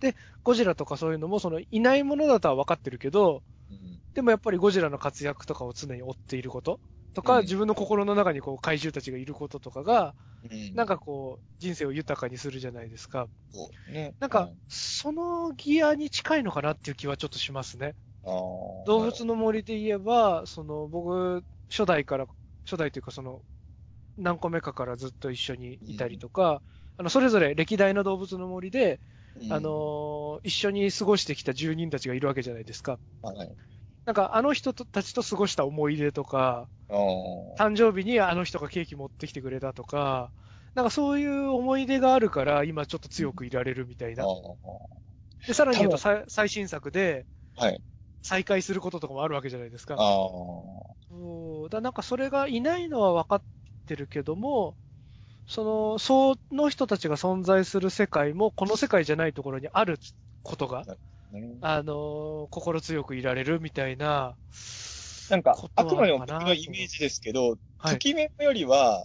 い、で、ゴジラとかそういうのも、その、いないものだとは分かってるけど、うん、でもやっぱりゴジラの活躍とかを常に追っていること。とか、うん、自分の心の中にこう怪獣たちがいることとかが、うん、なんかこう、人生を豊かにするじゃないですか。ね、なんか、そのギアに近いのかなっていう気はちょっとしますね。動物の森で言えば、その、僕、初代から、初代というかその、何個目かからずっと一緒にいたりとか、うん、あの、それぞれ歴代の動物の森で、あのー、一緒に過ごしてきた住人たちがいるわけじゃないですか。はい。なんか、あの人たちと過ごした思い出とか、誕生日にあの人がケーキ持ってきてくれたとか、なんかそういう思い出があるから、今ちょっと強くいられるみたいな。で、さらに言うと最新作で、はい。再会することとかもあるわけじゃないですか。ああ。だなんかそれがいないのは分かってるけども、その、その人たちが存在する世界も、この世界じゃないところにあることが、あの、心強くいられるみたいな。なんか、あくまでも僕のイメージですけど、ときめくよりは、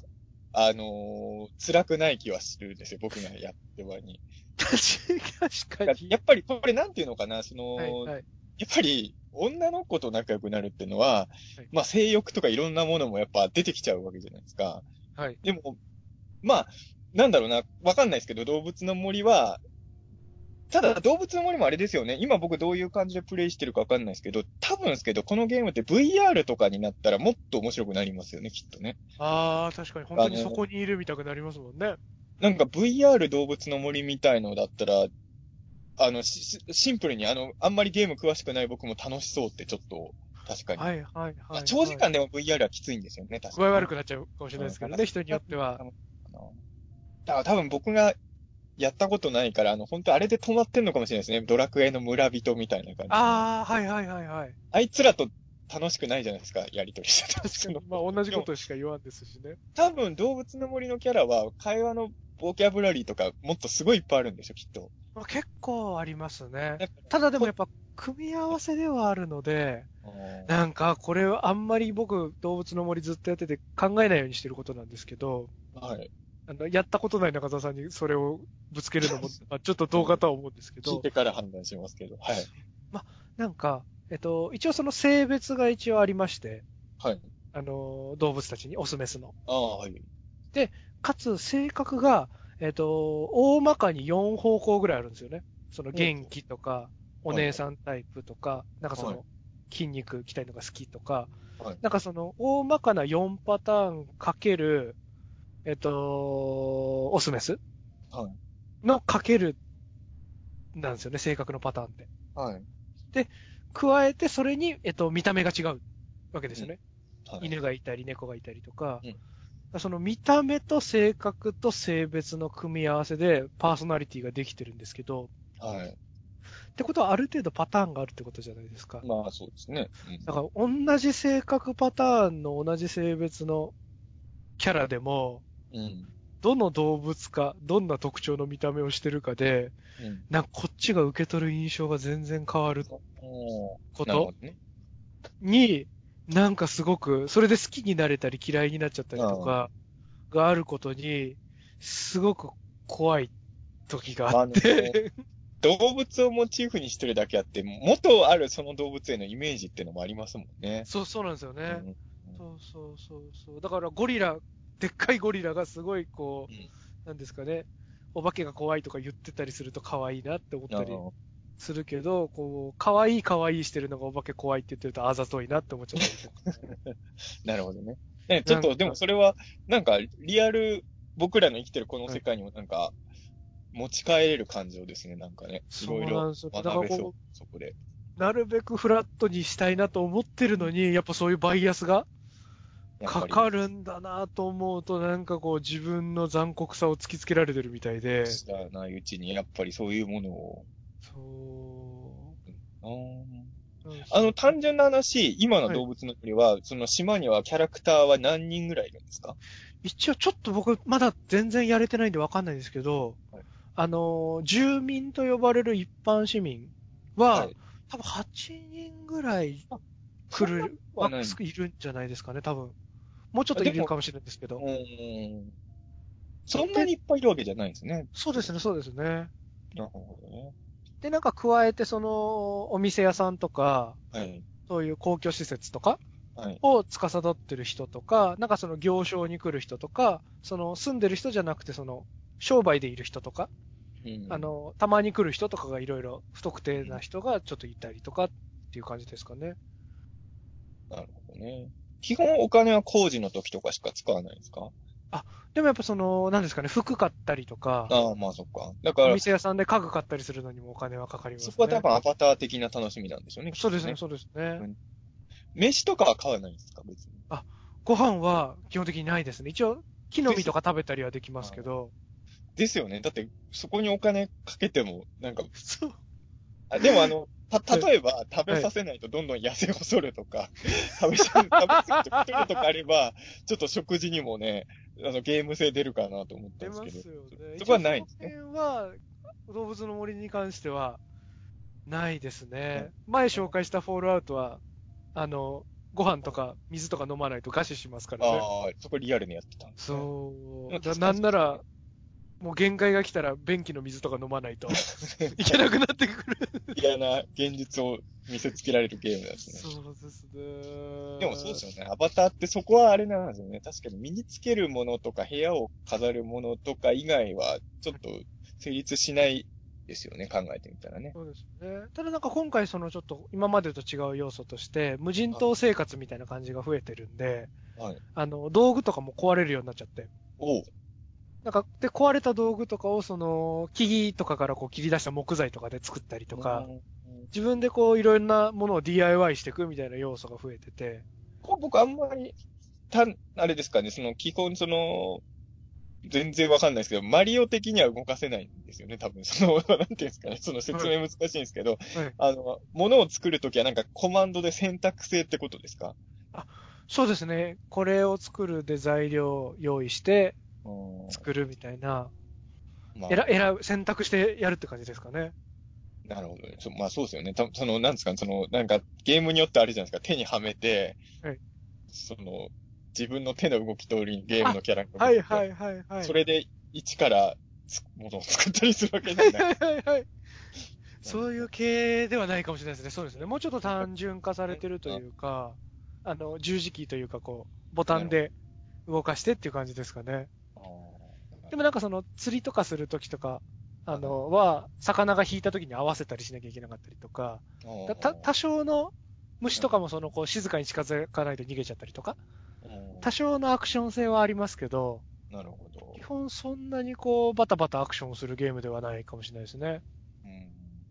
あのー、辛くない気はするんですよ、僕がやってはに。確かに。やっぱりこれなんていうのかな、その、はいはい、やっぱり女の子と仲良くなるっていうのは、はい、まあ性欲とかいろんなものもやっぱ出てきちゃうわけじゃないですか。はい。でも、まあ、なんだろうな、わかんないですけど、動物の森は、ただ、動物の森もあれですよね。今僕どういう感じでプレイしてるかわかんないですけど、多分ですけど、このゲームって VR とかになったらもっと面白くなりますよね、きっとね。ああ、確かに。本当にそこにいるみたくなりますもんね。なんか VR 動物の森みたいのだったら、あの、シンプルにあの、あんまりゲーム詳しくない僕も楽しそうってちょっと、確かに。はいはいはい、はい、長時間でも VR はきついんですよね、確かに。具合悪くなっちゃうかもしれないですけどね、人によっては。だから多分僕がやったことないから、あの、本当あれで止まってんのかもしれないですね。ドラクエの村人みたいな感じ。ああ、はいはいはいはい。あいつらと楽しくないじゃないですか、やりとりしてた。確かに。まあ同じことしか言わんですしね。多分動物の森のキャラは会話のボキャブラリーとかもっとすごいいっぱいあるんでしょ、きっと。まあ、結構ありますね。ただでもやっぱ組み合わせではあるので、なんか、これはあんまり僕、動物の森ずっとやってて考えないようにしてることなんですけど、はい。あの、やったことない中澤さんにそれをぶつけるのも、あちょっとどうかとは思うんですけど。聞いてから判断しますけど、はい。ま、なんか、えっと、一応その性別が一応ありまして、はい。あの、動物たちに、オスメスの。ああ、はい。で、かつ性格が、えっと、大まかに4方向ぐらいあるんですよね。その元気とか、お姉さんタイプとか、なんかその、筋肉鍛えるのが好きとか、はい、なんかその、大まかな4パターンかける、えっと、オスメス？はい。のかける、なんですよね、性格のパターンって。はい。で、加えてそれに、えっと、見た目が違うわけですよね。うんはい、犬がいたり、猫がいたりとか、うん、その見た目と性格と性別の組み合わせでパーソナリティができてるんですけど、はい。ってことはある程度パターンがあるってことじゃないですか。まあそうですね。うん、だから同じ性格パターンの同じ性別のキャラでも、うん、どの動物か、どんな特徴の見た目をしてるかで、うん、なんかこっちが受け取る印象が全然変わることに、なんかすごく、それで好きになれたり嫌いになっちゃったりとかがあることに、すごく怖い時があって、動物をモチーフにしてるだけあって、元あるその動物へのイメージっていうのもありますもんね。そう、そうなんですよね。うん、そうそうそうそう。だからゴリラでっかいゴリラがすごいこう、うん、なんですかね、お化けが怖いとか言ってたりすると可愛いなって思ったりするけど、こう、可愛い可愛いしてるのがお化け怖いって言ってるとあざといなって思っちゃったり なるほどね。ね、ちょっと、でもそれは、なんか、リアル、僕らの生きてるこの世界にもなんか、持ち帰れる感情ですね、なんかね。いろいろ学べそう、そこで。なるべくフラットにしたいなと思ってるのに、やっぱそういうバイアスがかかるんだなと思うと、なんかこう自分の残酷さを突きつけられてるみたいで。知らないうちに、やっぱりそういうものを。そう。あの、単純な話、今の動物の国は、はい、その島にはキャラクターは何人ぐらいいるんですか？一応ちょっと僕、まだ全然やれてないんでわかんないんですけど、はい、あの、住民と呼ばれる一般市民は、はい、多分8人ぐらい来る、いるんじゃないですかね、多分。もうちょっといるかもしれないですけど。うん。そんなにいっぱいいるわけじゃないんですね。そうですね、そうですね。なるほどね。で、なんか加えて、その、お店屋さんとか、はい、そういう公共施設とか、を司ってる人とか、なんかその行商に来る人とか、その住んでる人じゃなくて、その、商売でいる人とか、うん、あの、たまに来る人とかがいろいろ不特定な人がちょっといたりとかっていう感じですかね。なるほどね。基本お金は工事の時とかしか使わないんですか？あ、でもやっぱその、何ですかね、服買ったりとか。ああ、まあそっか。だから。お店屋さんで家具買ったりするのにもお金はかかりますね。そこは多分アバター的な楽しみなんでしょうね。そうですね、そうですね、うん。飯とかは買わないんですか、別に？あ、ご飯は基本的にないですね。一応、木の実とか食べたりはできますけど。ですよね。だって、そこにお金かけても、なんか、そう。あでもあの、た、例えば、食べさせないとどんどん痩せ細るとか、食べさ、食べ過ぎて太るとかあれば、ちょっと食事にもね、あの、ゲーム性出るかなと思ったんですけど。出ますよね。そこはないんですね。そは、動物の森に関しては、ないですね。前紹介したフォールアウトは、あの、ご飯とか水とか飲まないと餓死しますからね。ああ、そこリアルにやってたんですね。そう。なんなら、もう限界が来たら便器の水とか飲まないと いけなくなってくる嫌な現実を見せつけられるゲームですね。そうですね。でもそうですよね。アバターってそこはあれなんですよね。確かに身につけるものとか部屋を飾るものとか以外はちょっと成立しないですよね。考えてみたらね。そうですね。ただなんか今回そのちょっと今までと違う要素として無人島生活みたいな感じが増えてるんで、はい、あの道具とかも壊れるようになっちゃって。おなんか、で、壊れた道具とかを、その、木々とかからこう切り出した木材とかで作ったりとか、自分でこう、いろんなものを DIY していくみたいな要素が増えてて。こ僕あんまり、た、あれですかね、その、基本その、全然わかんないですけど、マリオ的には動かせないんですよね、多分。その、なんていうんですかね、その説明難しいんですけど、はいはい、あの、物を作るときはなんかコマンドで選択制ってことですか？あ、そうですね。これを作るで材料を用意して、作るみたいな、まあ、選選ぶ、選択してやるって感じですかね。なるほどね。そまあそうですよね。たその、なんですか、その、なんか、ゲームによってあるじゃないですか。手にはめて、はい。その、自分の手の動き通りにゲームのキャラがはいはいはいはい。それで一からものを作ったりするわけじゃない。はいはいはい。そういう系ではないかもしれないですね。そうですね。もうちょっと単純化されてるというか、あの、十字キーというか、こう、ボタンで動かしてっていう感じですかね。でもなんかその、釣りとかするときとか、あの、は、魚が引いたときに合わせたりしなきゃいけなかったりとか、た、多少の虫とかもその、こう、静かに近づかないと逃げちゃったりとか、多少のアクション性はありますけど、なるほど。基本そんなにこう、バタバタアクションするゲームではないかもしれないですね。うん。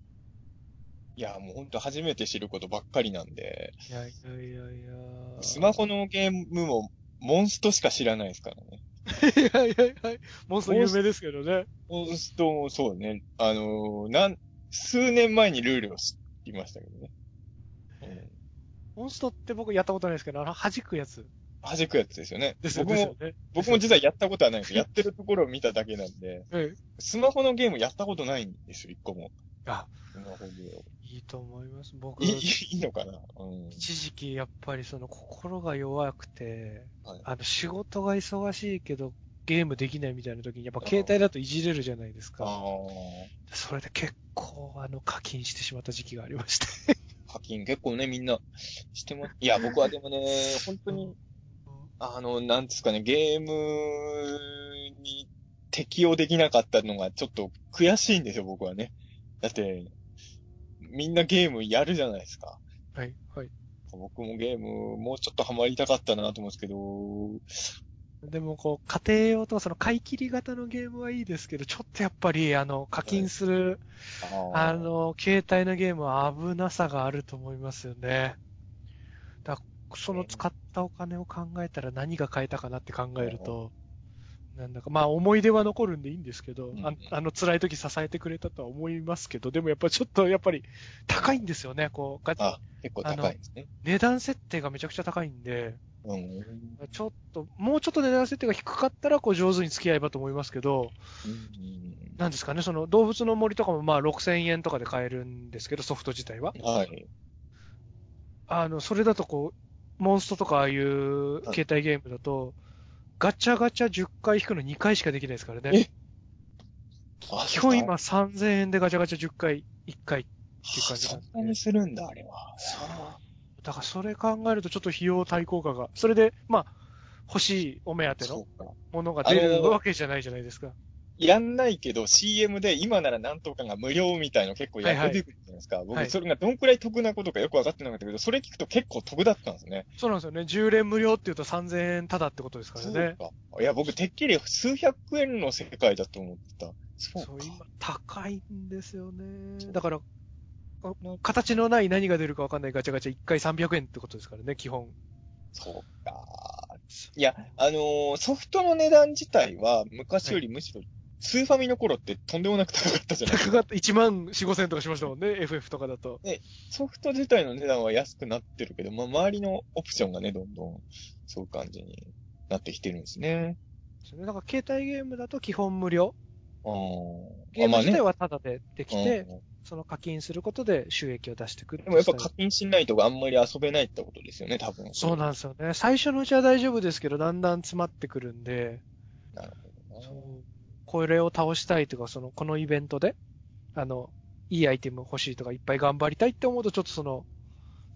いや、もう本当初めて知ることばっかりなんで。いやいやいやいや。スマホのゲームも、モンストしか知らないですからね。いやいやいや、モンスト有名ですけどね。モンストもそうね。あのー、なん、数年前にルールを知りましたけどね。うん、モンストって僕やったことないですけど、あの、弾くやつ。弾くやつですよね。ですよ僕も、ね、僕も実はやったことはないんです。やってるところを見ただけなんで、スマホのゲームやったことないんですよ、一個も。あ。いいと思います。僕。いい、いいのかな、うん、一時期やっぱりその心が弱くて、はい、あの仕事が忙しいけど、ゲームできないみたいな時に、やっぱ携帯だといじれるじゃないですか。それで結構、あの、課金してしまった時期がありまして 課金結構ね、みんなしても、いや、僕はでもね、本当にあの、なんですかね、ゲームに適用できなかったのがちょっと悔しいんですよ、僕はね。だって、みんなゲームやるじゃないですか。はい、はい。僕もゲームもうちょっとハマりたかったなと思うんですけど、でもこう、家庭用とその買い切り型のゲームはいいですけど、ちょっとやっぱりあの、課金する、はい、あの、携帯のゲームは危なさがあると思いますよね。その使ったお金を考えたら何が買えたかなって考えると、なんだか、まあ思い出は残るんでいいんですけど、ああの辛い時支えてくれたとは思いますけど、でもやっぱちょっとやっぱり高いんですよね、こう、ガチ。あ、結構高いですね。値段設定がめちゃくちゃ高いんで、うん、ちょっと、もうちょっと値段設定が低かったら、こう上手に付き合えばと思いますけど、うん、なんですかね、その動物の森とかもまあ6000円とかで買えるんですけど、ソフト自体は。はい。あの、それだとこう、モンストとかああいう携帯ゲームだと、ガチャガチャ10回引くの2回しかできないですからね。基本今3000円でガチャガチャ10回、1回っていう感じなんで。そんなにするんだ、あれは。そう。だからそれ考えるとちょっと費用対効果が。それで、まあ、欲しいお目当てのものが出るわけじゃないじゃないですか。やんないけど CM で今ならなんとかが無料みたいの結構やってくるじゃないですか。はいはい、僕、それがどんくらい得なことかよくわかってなかったけど、それ聞くと結構得だったんですね。そうなんですよね。10連無料って言うと3000円ただってことですからね。そうか。いや、僕、てっきり数百円の世界だと思ってた。そうそう、今、高いんですよね。だから、形のない何が出るかわかんないガチャガチャ1回300円ってことですからね、基本。そうか。いや、あのー、ソフトの値段自体は昔よりむしろスーファミの頃ってとんでもなく高かったじゃないですか。高かった。1万4、5千とかしましたもんね、FF とかだと。ね、ソフト自体の値段は安くなってるけど、まあ、周りのオプションがね、どんどん、そういう感じになってきてるんですね。それなんか携帯ゲームだと基本無料。あゲーム自体はタダでできて、その課金することで収益を出してくる。でもやっぱ課金しないとあんまり遊べないってことですよね、多分。そうなんですよね。最初のうちは大丈夫ですけど、だんだん詰まってくるんで。なるほどな。これを倒したいとか、その、このイベントで、あの、いいアイテム欲しいとか、いっぱい頑張りたいって思うと、ちょっとその、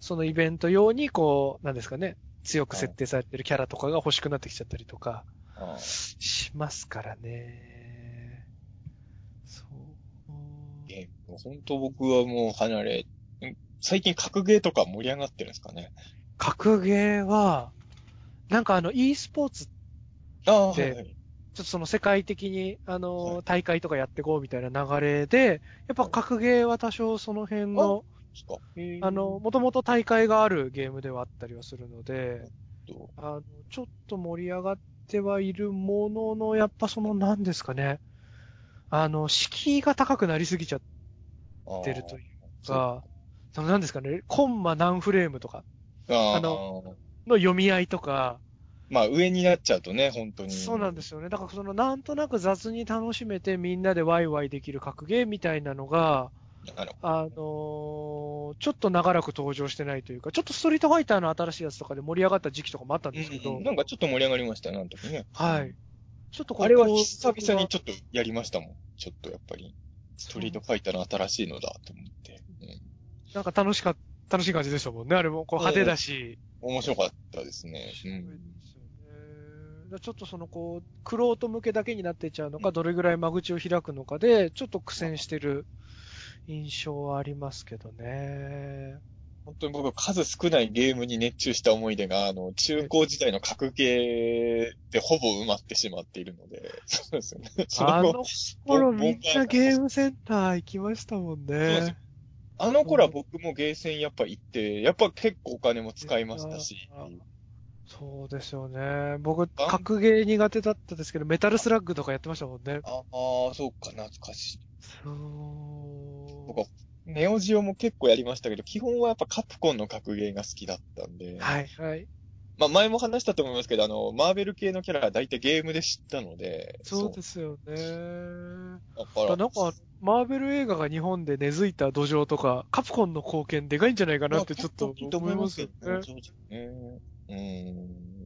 そのイベント用に、こう、なんですかね、強く設定されてるキャラとかが欲しくなってきちゃったりとか、しますからね。そう。え、もう本当僕はもう離れ、最近格ゲーとか盛り上がってるんですかね。格ゲーは、なんかあの e スポーツって、あはいはい、ちょっとその世界的に、あの、大会とかやっていこうみたいな流れで、やっぱ格ゲーは多少その辺の、あの、もともと大会があるゲームではあったりはするので、あの、ちょっと盛り上がってはいるものの、やっぱその何ですかね、あの、敷居が高くなりすぎちゃってるというか、その何ですかね、コンマ何フレームとか、あの、の読み合いとか、まあ上になっちゃうとね、本当に。そうなんですよね。だからそのなんとなく雑に楽しめてみんなでワイワイできる格ゲーみたいなのが、あのー、ちょっと長らく登場してないというか、ちょっとストリートファイターの新しいやつとかで盛り上がった時期とかもあったんですけど。うん、なんかちょっと盛り上がりましたね、あの時ね。はい。ちょっとこあれは久々にちょっとやりましたもん。ちょっとやっぱり。ストリートファイターの新しいのだと思って。うん、なんか楽しかった、楽しい感じでしたもんね。あれもこう派手だし。面白かったですね。うん。ちょっとそのこう、クロート向けだけになっていっちゃうのか、どれぐらい間口を開くのかで、ちょっと苦戦してる印象はありますけどね。本当に僕、数少ないゲームに熱中した思い出が、あの、中高時代の格ゲーでほぼ埋まってしまっているので、そうですよね。あの頃みんなゲームセンター行きましたもんね。あの頃は僕もゲーセンやっぱ行って、やっぱ結構お金も使いましたし。そうですよね。僕、格ゲー苦手だったですけど、メタルスラッグとかやってましたもんね。ああ、そうか、懐かしい。そう。僕は、ネオジオも結構やりましたけど、基本はやっぱカプコンの格ゲーが好きだったんで。はい、はい。まあ、前も話したと思いますけど、あの、マーベル系のキャラは大体ゲームで知ったので。そうですよね。だから、なんか、マーベル映画が日本で根付いた土壌とか、カプコンの貢献でかいんじゃないかなってちょっと思いますよね。そうですね。うん。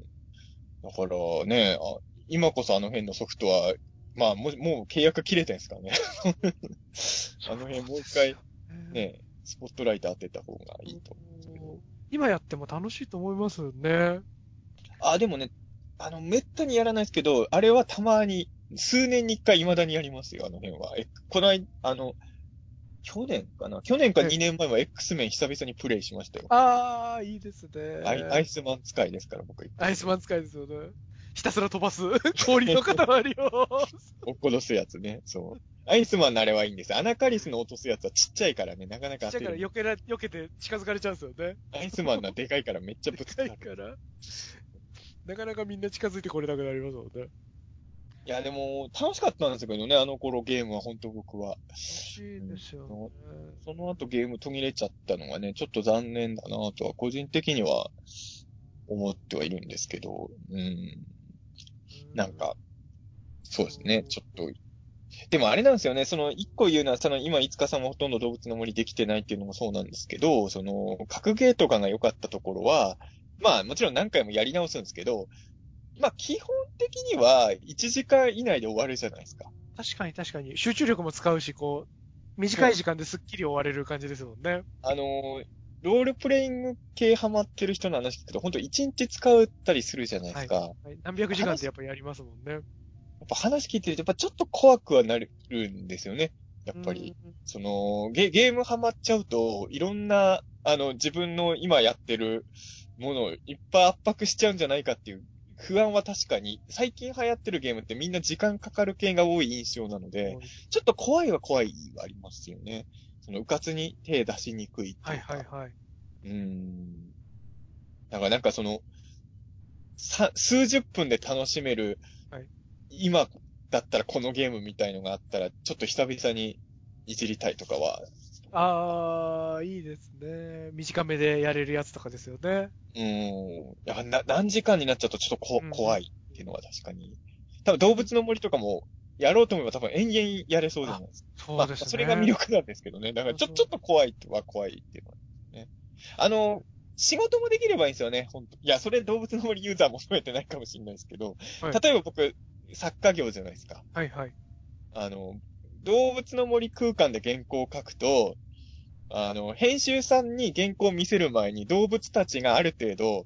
だからね、あ今こそあの辺のソフトは、まあもう、もう契約切れてんすかね。あの辺もう一回、ね、スポットライト当てた方がいいと思う今やっても楽しいと思いますよね。あ、でもね、あの、めったにやらないですけど、あれはたまに、数年に一回未だにやりますよ、あの辺は。え、この間、あの、去年かな？去年か2年前は X メン久々にプレイしましたよ。ああ、いいですねアイ。アイスマン使いですから、僕。アイスマン使いですよね。ひたすら飛ばす 氷の塊を。落っことすやつね。そう。アイスマンのあれはいいんです。アナカリスの落とすやつはちっちゃいからね、なかなかちっちゃいから避けら、避けて近づかれちゃうんですよね。アイスマンのはでかいからめっちゃぶつかる。でかいから。なかなかみんな近づいてこれなくなりますもんね。いや、でも、楽しかったんですけどね、あの頃ゲームは本当僕は。楽しいですよね、その後ゲーム途切れちゃったのがね、ちょっと残念だなとは、個人的には思ってはいるんですけど、うん。なんか、そうですね、ちょっと。でもあれなんですよね、その、一個言うのは、その、今、いつかさんもほとんど動物の森できてないっていうのもそうなんですけど、その、格ゲーとかが良かったところは、まあ、もちろん何回もやり直すんですけど、まあ、基本的には1時間以内で終わるじゃないですか。確かに確かに。集中力も使うし、こう、短い時間ですっきり終われる感じですもんね。あのロールプレイング系ハマってる人の話聞くと、ほんと1日使ったりするじゃないですか。はい、はい、何百時間ってやっぱやりますもんね。やっぱ話聞いてると、やっぱちょっと怖くはなるんですよね。やっぱり。そのゲ、ゲームハマっちゃうと、いろんな、あの、自分の今やってるものをいっぱい圧迫しちゃうんじゃないかっていう不安は確かに、最近流行ってるゲームってみんな時間かかる系が多い印象なので、ちょっと怖いは怖いはありますよね。その、うかつに手出しにくいっていうか。はいはいはい。うん。だからなんかその、さ、数十分で楽しめる、はい、今だったらこのゲームみたいのがあったら、ちょっと久々にいじりたいとかはああ、いいですね。短めでやれるやつとかですよね。うん。やな何時間になっちゃうとちょっとこ、うん、怖いっていうのは確かに。多分動物の森とかも、やろうと思えば多分延々やれそうじゃないですか。そうですね。まあ、それが魅力なんですけどね。だからちょ、ちょっと怖いは怖いっていうのはね。あの、仕事もできればいいんですよね、本当いや、それ動物の森ユーザーも含めてないかもしれないですけど、はい、例えば僕、作家業じゃないですか。はいはい。あの、動物の森空間で原稿を書くと、あの、編集さんに原稿を見せる前に動物たちがある程度、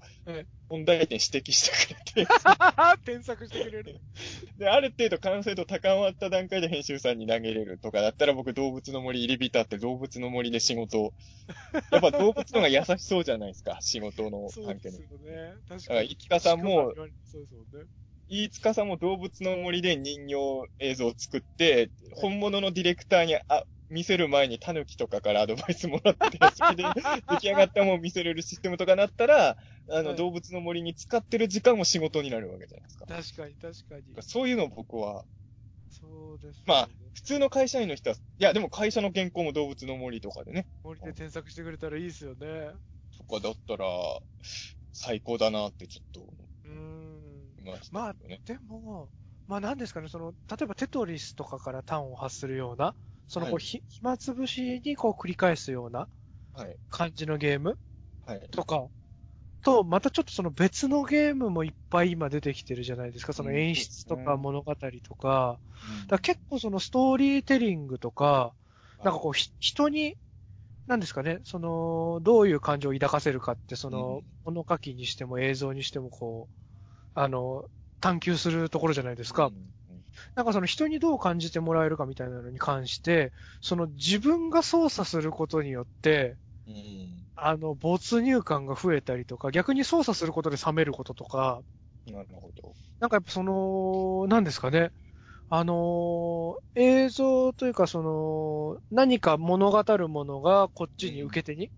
問題点指摘してくれて。添削してくれる。で、ある程度完成度高まった段階で編集さんに投げれるとかだったら僕動物の森入り浸って動物の森で仕事を。やっぱ動物の方が優しそうじゃないですか、仕事の関係に。そうですよね。確かに。だから、いきかさんも、そうですもんね。飯塚さんも動物の森で人形映像を作って、本物のディレクターにあ見せる前にタヌキとかからアドバイスもらって、それで出来上がったもん見せれるシステムとかなったら、あの、はい、動物の森に使ってる時間も仕事になるわけじゃないですか。確かに確かに。そういうのを僕は、そうです、ね、まあ、普通の会社員の人は、いや、でも会社の原稿も動物の森とかでね。森で添削してくれたらいいですよね。とかだったら、最高だなってちょっと思うん。まあ、でも、まあ何ですかね、その、例えばテトリスとかから端を発するような、そのこう、ひ暇つぶしにこう繰り返すような感じのゲームとか、と、またちょっとその別のゲームもいっぱい今出てきてるじゃないですか。その演出とか物語とか。だ結構そのストーリーテリングとか、なんかこう、人に、なんですかね、その、どういう感情を抱かせるかって、その、物書きにしても映像にしてもこう、あの、探求するところじゃないですか。なんかその人にどう感じてもらえるかみたいなのに関して、その自分が操作することによって、うん、あの、没入感が増えたりとか、逆に操作することで冷めることとか、なるほど。なんかやっぱその、なんですかね。あのー、映像というかその、何か物語るものがこっちに受け手に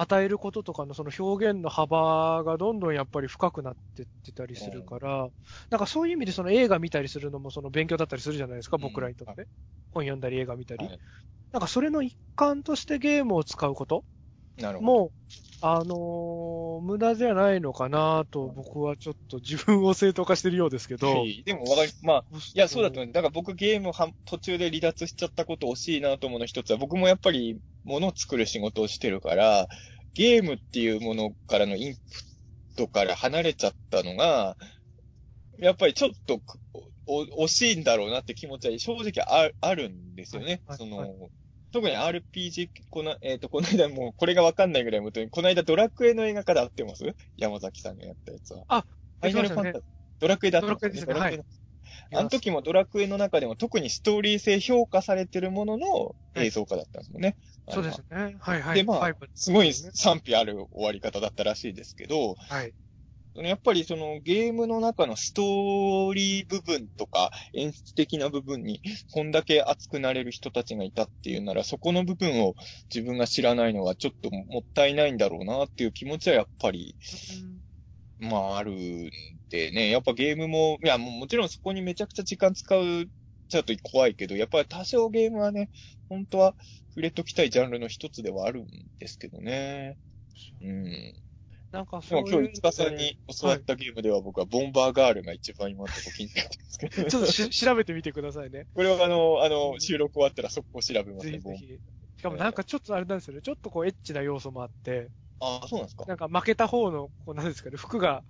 与えることとかのその表現の幅がどんどんやっぱり深くなってってたりするから、なんかそういう意味でその映画見たりするのもその勉強だったりするじゃないですか、僕らにとって。本読んだり映画見たり。なんかそれの一環としてゲームを使うこと。もう、あのー、無駄じゃないのかなと僕はちょっと自分を正当化してるようですけど。でもわかり、まあ、いや、そうだと思う。だから僕ゲームは途中で離脱しちゃったこと惜しいなと思うの一つは、僕もやっぱり物を作る仕事をしてるから、ゲームっていうものからのインプットから離れちゃったのが、やっぱりちょっと惜しいんだろうなって気持ちは正直ああるんですよね。はいはい、その、特に RPG、この、えっ、ー、と、この間もう、これがわかんないぐらいもとに、この間ドラクエの映画から合ってます山崎さんがやったやつは。あ、ファイナルファンタジー。ドラクエだったね。ドラクエですね。はい。あの時もドラクエの中でも特にストーリー性評価されてるものの映像化だったんですもんね。はい、そうですね。はいはい。で、まあ、すごい賛否ある終わり方だったらしいですけど、はい。やっぱりそのゲームの中のストーリー部分とか演出的な部分にこんだけ熱くなれる人たちがいたっていうならそこの部分を自分が知らないのはちょっともったいないんだろうなっていう気持ちはやっぱり、まああるんでね、やっぱゲームも、いやもちろんそこにめちゃくちゃ時間使うちゃうと怖いけど、やっぱり多少ゲームはね、本当は触れときたいジャンルの一つではあるんですけどね。うん。なんかそう今日、塚さんに教わったゲームでは僕はボンバーガールが一番今のところ気になってますけど。ちょっとし調べてみてくださいね。これはあの、あの、収録終わったら速攻調べますね、ぜひぜひ。しかもなんかちょっとあれなんですよね。ちょっとこうエッチな要素もあって。ああ、そうなんですかなんか負けた方の、こうなんですかね、服が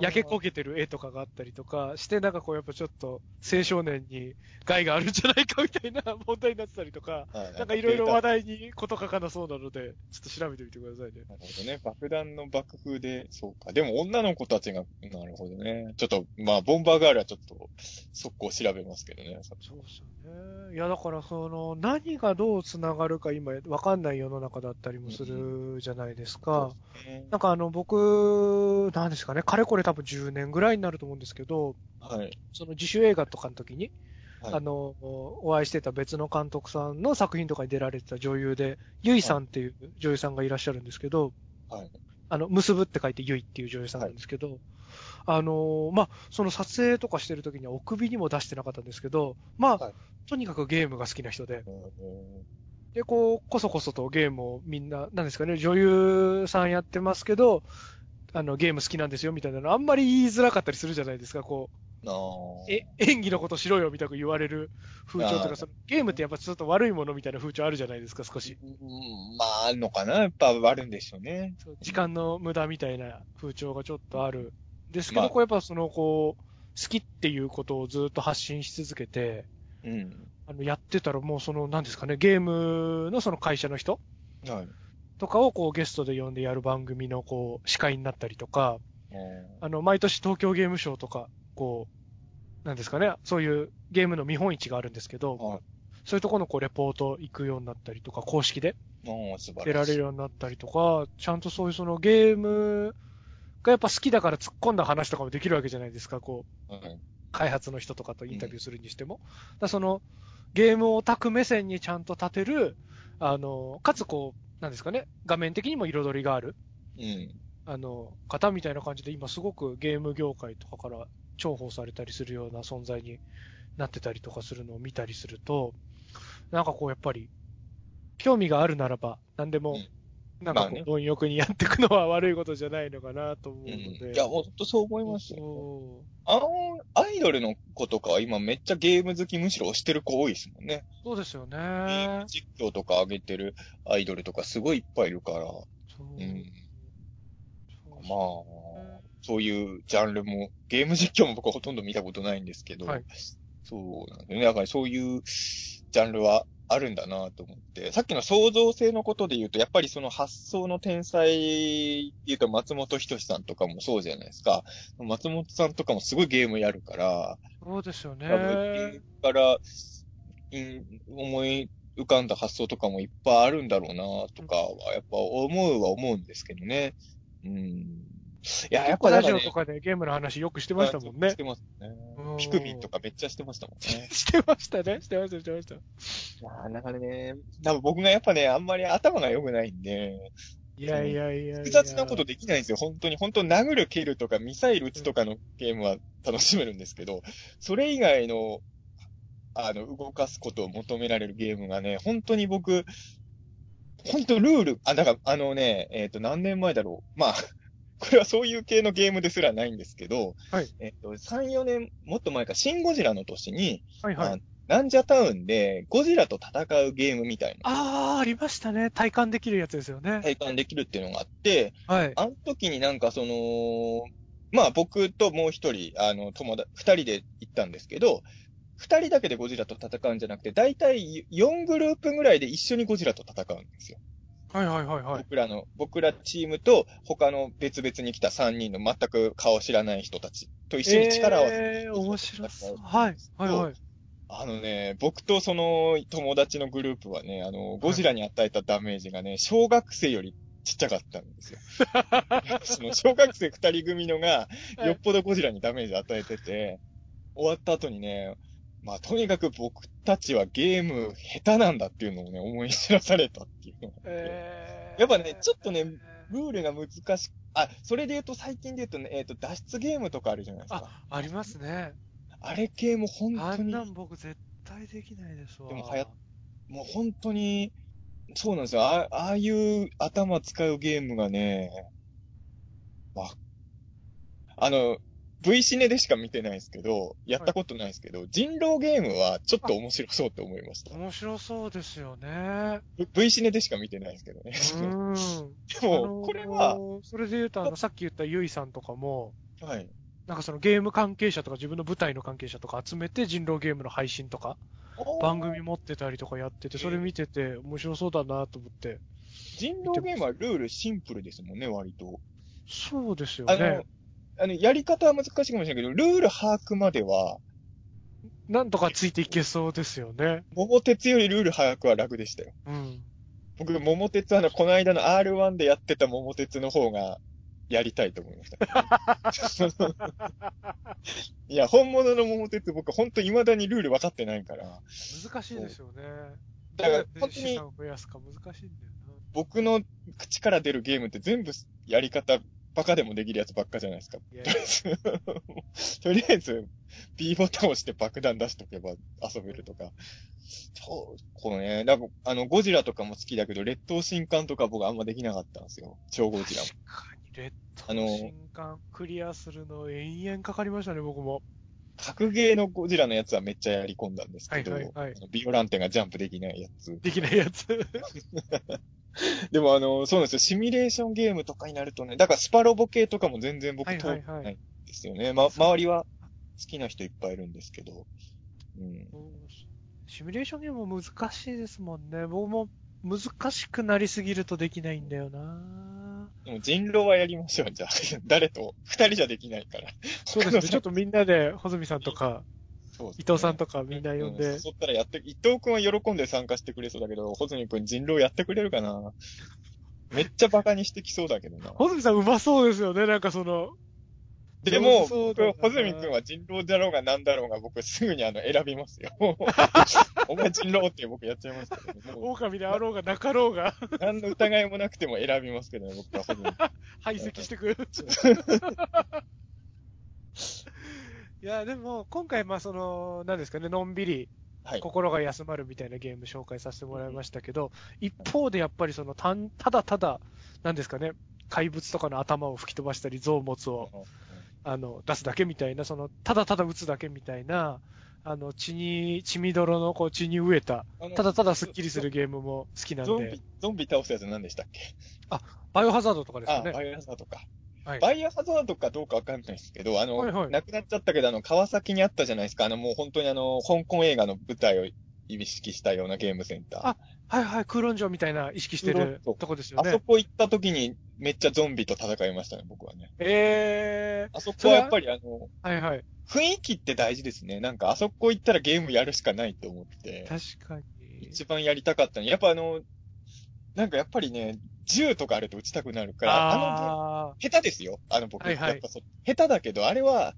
焼け焦げてる絵とかがあったりとかして、なんかこうやっぱちょっと青少年に害があるんじゃないかみたいな問題になってたりとか、はい、なんかいろいろ話題にこと書かなそうなので、ちょっと調べてみてくださいね。なるほどね。爆弾の爆風で、そうか。でも女の子たちが、なるほどね。ちょっと、まあ、ボンバーガールはちょっと、速攻調べますけどね。そうですよね。いや、だからその、何がどう繋がるか今、わかんない世の中だったりもするじゃないですか。うん、なんかあの、僕、なんですかね、彼これ多分10年ぐらいになると思うんですけど、はい。その自主映画とかの時に、はい、あの、お会いしてた別の監督さんの作品とかに出られてた女優で、ゆいさんっていう女優さんがいらっしゃるんですけど、はい。あの、結ぶって書いてゆいっていう女優さんなんですけど、はい、あのまあ、その撮影とかしてる時にはお首にも出してなかったんですけど、まあ、はい、とにかくゲームが好きな人で、で、こう、こそこそとゲームをみんな、なんですかね、女優さんやってますけど、あの、ゲーム好きなんですよみたいなのあんまり言いづらかったりするじゃないですか、こう。え、演技のことしろよみたいな言われる風潮とか、そのゲームってやっぱちょっと悪いものみたいな風潮あるじゃないですか、少し。うん、まあ、あるのかなやっぱあるんでしょうね。時間の無駄みたいな風潮がちょっとある。ですけど、まあ、こうやっぱその、こう、好きっていうことをずっと発信し続けて、うん。あの、やってたらもうその、何ですかね、ゲームのその会社の人はい。とかをこうゲストで呼んでやる番組のこう司会になったりとか、あの、毎年東京ゲームショウとか、こう、なんですかね、そういうゲームの見本市があるんですけど、はい、そういうところのこうレポート行くようになったりとか、公式で出られるようになったりとか、ちゃんとそういうそのゲームがやっぱ好きだから突っ込んだ話とかもできるわけじゃないですか、こう、はい、開発の人とかとインタビューするにしても。うん、だその、ゲームオタク目線にちゃんと立てる、あの、かつこう、なんですかね、画面的にも彩りがある、うん。あの、方みたいな感じで今すごくゲーム業界とかから重宝されたりするような存在になってたりとかするのを見たりすると、なんかこうやっぱり、興味があるならば何でもなんか、ね、貪欲にやっていくのは悪いことじゃないのかなと思うので。うん、いや、ほんとそう思いますよ、あの、アイドルの子とかは今めっちゃゲーム好きむしろ推してる子多いですもんね。そうですよね。ゲーム実況とか上げてるアイドルとかすごいいっぱいいるから。そう。うん。まあ、そういうジャンルも、ゲーム実況も僕はほとんど見たことないんですけど、はい、そうなんでね。だからそういうジャンルはあるんだなと思って、さっきの創造性のことで言うと、やっぱりその発想の天才っていうと松本人志さんとかもそうじゃないですか。松本さんとかもすごいゲームやるから、そうですよね。から、思い浮かんだ発想とかもいっぱいあるんだろうなとかは、やっぱ思うは思うんですけどね。うん。いや、やっぱ、ね、ラジオとかでゲームの話よくしてましたもんね。してますね。ピクミンとかめっちゃしてましたもんね。してましたね。してました、してました。いやなんかね、多分僕がやっぱね、あんまり頭が良くないんで、いやいやいや複雑なことできないんですよ、本当に。本当殴る、蹴るとか、ミサイル撃つとかのゲームは楽しめるんですけど、それ以外の、あの、動かすことを求められるゲームがね、本当に僕、本当ルール、あ、だから、あのね、えっ、ー、と、何年前だろう。まあ、これはそういう系のゲームですらないんですけど、はい。えっと、3、4年、もっと前か、シン・ゴジラの年に、はいはい。ナンジャタウンでゴジラと戦うゲームみたいな。ああ、ありましたね。体感できるやつですよね。体感できるっていうのがあって、はい。あの時になんかその、まあ僕ともう一人、あの、友達、二人で行ったんですけど、二人だけでゴジラと戦うんじゃなくて、だいたい4グループぐらいで一緒にゴジラと戦うんですよ。はいはいはいはい。僕らの、僕らチームと他の別々に来た3人の全く顔知らない人たちと一緒に力を合わせて。えー、面白そう。はい。はいはい。あのね、僕とその友達のグループはね、あの、ゴジラに与えたダメージがね、小学生よりちっちゃかったんですよ。その小学生二人組のが、よっぽどゴジラにダメージ与えてて、終わった後にね、まあ、とにかく僕たちはゲーム下手なんだっていうのをね、思い知らされたっていうのがえー、やっぱね、ちょっとね、ルールが難しく、あ、それで言うと最近で言うとね、えっ、ー、と、脱出ゲームとかあるじゃないですか。あ、ありますね。あれ系も本当に。あんなん僕絶対できないですわ。でもはや、もう本当に、そうなんですよ。あああいう頭使うゲームがね、わ、あの、V シネでしか見てないですけど、やったことないですけど、はい、人狼ゲームはちょっと面白そうって思いました。面白そうですよね。V シネでしか見てないですけどね。うん。でも、これは、それで言うと、あの、さっき言ったゆいさんとかも、はい。なんかそのゲーム関係者とか自分の舞台の関係者とか集めて人狼ゲームの配信とか、番組持ってたりとかやってて、それ見てて面白そうだなと思って。人狼ゲームはルールシンプルですもんね、割と。そうですよね。あの、やり方は難しいかもしれないけど、ルール把握までは、なんとかついていけそうですよね。桃鉄よりルール把握は楽でしたよ。うん。僕、桃鉄はあの、この間の R1 でやってた桃鉄の方が、やりたいと思いました。いや、本物の桃鉄僕ほんと未だにルール分かってないから。難しいですよね。だから、本当に。増やすか難しいんだよな。僕の口から出るゲームって全部やり方バカでもできるやつばっかじゃないですか。とりあえず、B ボタンを押して爆弾出しとけば遊べるとか。そう、このね、なんか、あの、ゴジラとかも好きだけど、劣等新刊とか僕あんまできなかったんですよ。超ゴジラも。確かに、劣等新刊クリアするの延々かかりましたね、僕も。格ゲーのゴジラのやつはめっちゃやり込んだんですけど、はいはいはい、ビオランテがジャンプできないやつ。できないやつ。でもあの、そうなんですよ。シミュレーションゲームとかになるとね、だからスパロボ系とかも全然僕通ってないんですよね。はいはいはい、ま、周りは好きな人いっぱいいるんですけど。うん。シミュレーションゲームも難しいですもんね。僕も難しくなりすぎるとできないんだよなでも人狼はやりましょう、じゃあ。誰と？二人じゃできないから。そうですね。ちょっとみんなで、ほずみさんとか、そう、ね、伊藤さんとかみんな呼んで。うったらやって、伊藤くんは喜んで参加してくれそうだけど、穂積くん人狼やってくれるかな？めっちゃバカにしてきそうだけどな。穂積さんうまそうですよね、なんかその。でも、穂積くんは人狼だろうが何だろうが僕すぐにあの選びますよ。お前人狼って僕やっちゃいますけどね。狼であろうがなかろうが。何の疑いもなくても選びますけどね、僕は。排斥してくる。いや、でも、今回、まあ、その、何ですかね、のんびり、はい、心が休まるみたいなゲーム紹介させてもらいましたけど、一方でやっぱりそのたん、ただただ、なんですかね、怪物とかの頭を吹き飛ばしたり、臓物を、あの、出すだけみたいな、その、ただただ撃つだけみたいな、あの、血に、血みどろのこう血に飢えた、ただただスッキリするゲームも好きなんで。ゾンビ、ゾンビ倒すやつ何でしたっけ？あ、バイオハザードとかですかね。バイオハザードか。はい、バイオハザードかどうかわかんないですけど、あの、はいはい、亡くなっちゃったけど、あの、川崎にあったじゃないですか。あの、もう本当にあの、香港映画の舞台を意識したようなゲームセンター。あ、はいはい、空論城みたいな意識してるとこですよね。あそこ行った時にめっちゃゾンビと戦いましたね、僕はね。ええー。あそこは？やっぱりあの、はいはい。雰囲気って大事ですね。なんかあそこ行ったらゲームやるしかないと思って。確かに。一番やりたかったの。やっぱあの、なんかやっぱりね、銃とかあると撃ちたくなるから、あの、下手ですよ。あの僕。はいはい、やっぱそ下手だけど、あれは、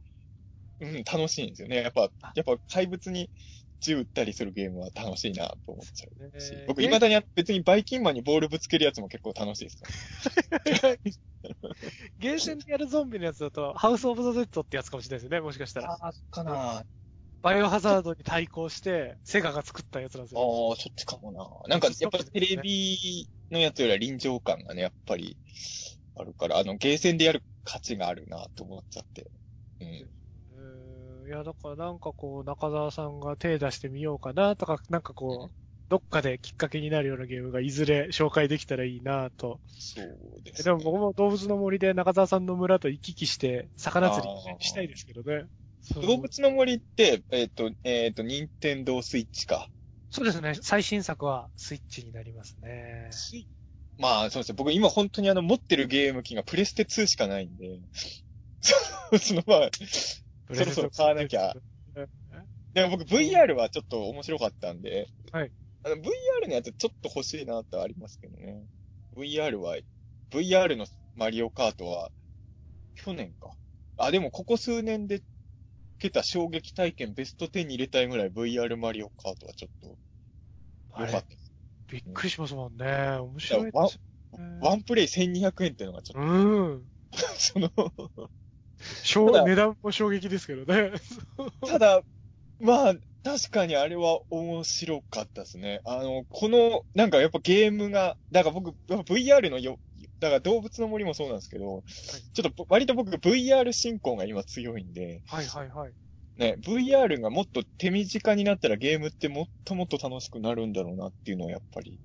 うん、楽しいんですよね。やっぱ、やっぱ怪物に銃撃ったりするゲームは楽しいなと思っちゃうし。僕、未だに別にバイキンマンにボールぶつけるやつも結構楽しいですか ゲーセンでやるゾンビのやつだと、ハウスオブザ・デッドってやつかもしれないですよね、もしかしたら。あ、かなバイオハザードに対抗して、セガが作ったやつなんですよ。ああ、そっちかもな。なんか、やっぱりテレビのやつよりは臨場感がね、やっぱり、あるから、あの、ゲーセンでやる価値があるなと思っちゃって。うん。いや、だからなんかこう、中澤さんが手出してみようかなとか、なんかこう、どっかできっかけになるようなゲームがいずれ紹介できたらいいなと。そうですね。でも僕も動物の森で中澤さんの村と行き来して、魚釣りしたいですけどね。動物の森って、えっ、ー、と、えっ、ー、と、任天堂スイッチか。そうですね。最新作はスイッチになりますね。まあ、そうですね。僕今本当にあの、持ってるゲーム機がプレステ2しかないんで、そのまあ、そろそろ買わなきゃ。でも僕 VR はちょっと面白かったんで、はい。あの VR のやつちょっと欲しいなってありますけどね。VR は、VR のマリオカートは、去年か。あ、でもここ数年でけた衝撃体験ベスト10に入れたいぐらい VR マリオカートはちょっと、良かったです。びっくりしますもんね。面白いですね。ワンプレイ1200円っていうのがちょっと。うん。その値段も衝撃ですけどね。ただ、まあ、確かにあれは面白かったですね。あの、この、なんかやっぱゲームが、だから僕、VR のよ、だから動物の森もそうなんですけど、はい、ちょっと割と僕 VR 進行が今強いんで、はいはいはい。ね、VR がもっと手短になったらゲームってもっともっと楽しくなるんだろうなっていうのはやっぱり。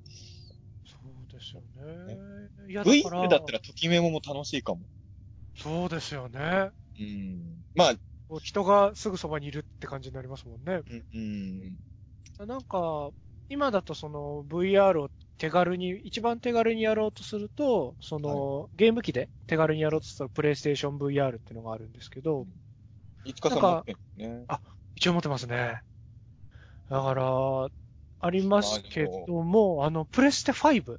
そうですよね。ねいやだ VR だったらときメモも楽しいかも。そうですよね。うん。まあ。人がすぐそばにいるって感じになりますもんね。うん。うん、なんか、今だとその VR を手軽に、一番手軽にやろうとすると、その、はい、ゲーム機で手軽にやろうとすると、プレイステーション VR っていうのがあるんですけど、いつかさん持ってね。あ、一応持ってますね。だから、ありますけども、あの、プレステ5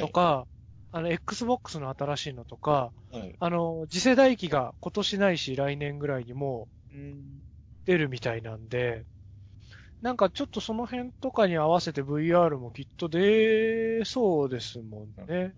とか、はい。あの、Xbox の新しいのとか、はい、あの、次世代機が今年ないし来年ぐらいにも出るみたいなんで、なんかちょっとその辺とかに合わせて VR もきっと出そうですもんね。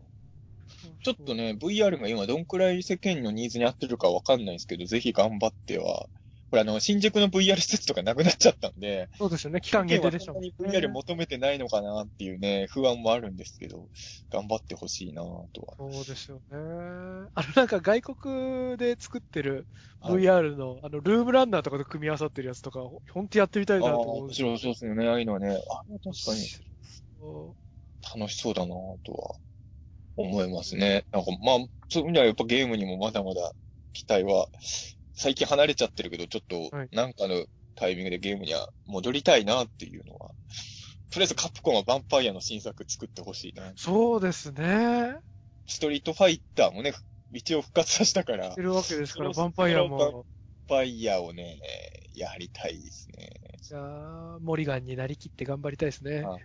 ちょっとね、VR が今どんくらい世間のニーズに合ってるかわかんないですけど、ぜひ頑張ってはこれあの、新宿の VR 施設とかなくなっちゃったんで、そうですよね、期間限定でしょ。本当に VR 求めてないのかなっていうね、不安もあるんですけど、頑張ってほしいなとは。そうですよね。あの、なんか外国で作ってる VR の、はい、あの、ルームランナーとかで組み合わさってるやつとか、本当やってみたいなと思う。面白そうですよね、ああいうのはね。あ、確かに。楽しそうだなとは思いますね。なんか、まあ、そういう意味ではやっぱゲームにもまだまだ期待は最近離れちゃってるけど、ちょっと、なんかのタイミングでゲームには戻りたいなっていうのは、とりあえずカプコンはヴァンパイアの新作作ってほしいな。そうですね。ストリートファイターもね、一応復活させたから。してるわけですから、ヴァンパイアも。ヴァンパイアをね、やりたいですね。じゃあ、モリガンになりきって頑張りたいですね。あモ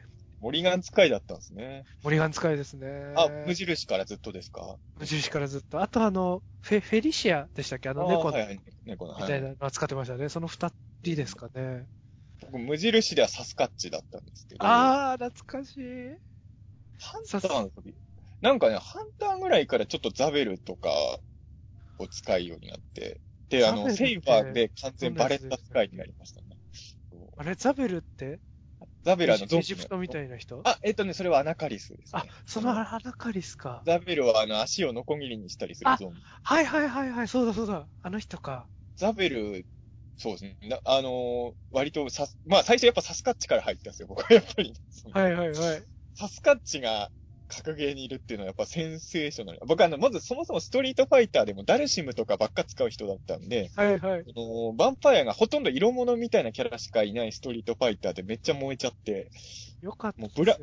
リガン使いだったんですね。モリガン使いですね。あ、無印からずっとですか？無印からずっと。あとあの、フェ、フェリシアでしたっけ？あの猫の。はいはい、猫の。みたいなの使ってましたね。その二人ですかね。僕、無印ではサスカッチだったんですけど。ああ、懐かしい。ハンターの時。なんかね、ハンターぐらいからちょっとザベルとかを使うようになって、で、あの、セイバーで完全バレッタ使いになりましたね。あれ、ザベルってザベルはのゾンビ。エジプトみたいな人？あ、えっ、ー、とね、それはアナカリスです、ね、あ、そのアナカリスか。ザベルはあの足をノコギリにしたりするゾンビ。はいはいはいはい、そうだそうだ。あの人か。ザベル、そうですね。あのー、割とさ、まあ最初やっぱサスカッチから入ったんですよ、僕はやっぱり。はいはいはい。サスカッチが格ゲーにいるっていうのはやっぱセンセーショナル。僕あの、まずそもそもストリートファイターでもダルシムとかばっか使う人だったんで、はいはい。あの、ヴァンパイアがほとんど色物みたいなキャラしかいないストリートファイターでめっちゃ燃えちゃって、よかった、ね、もうブラ、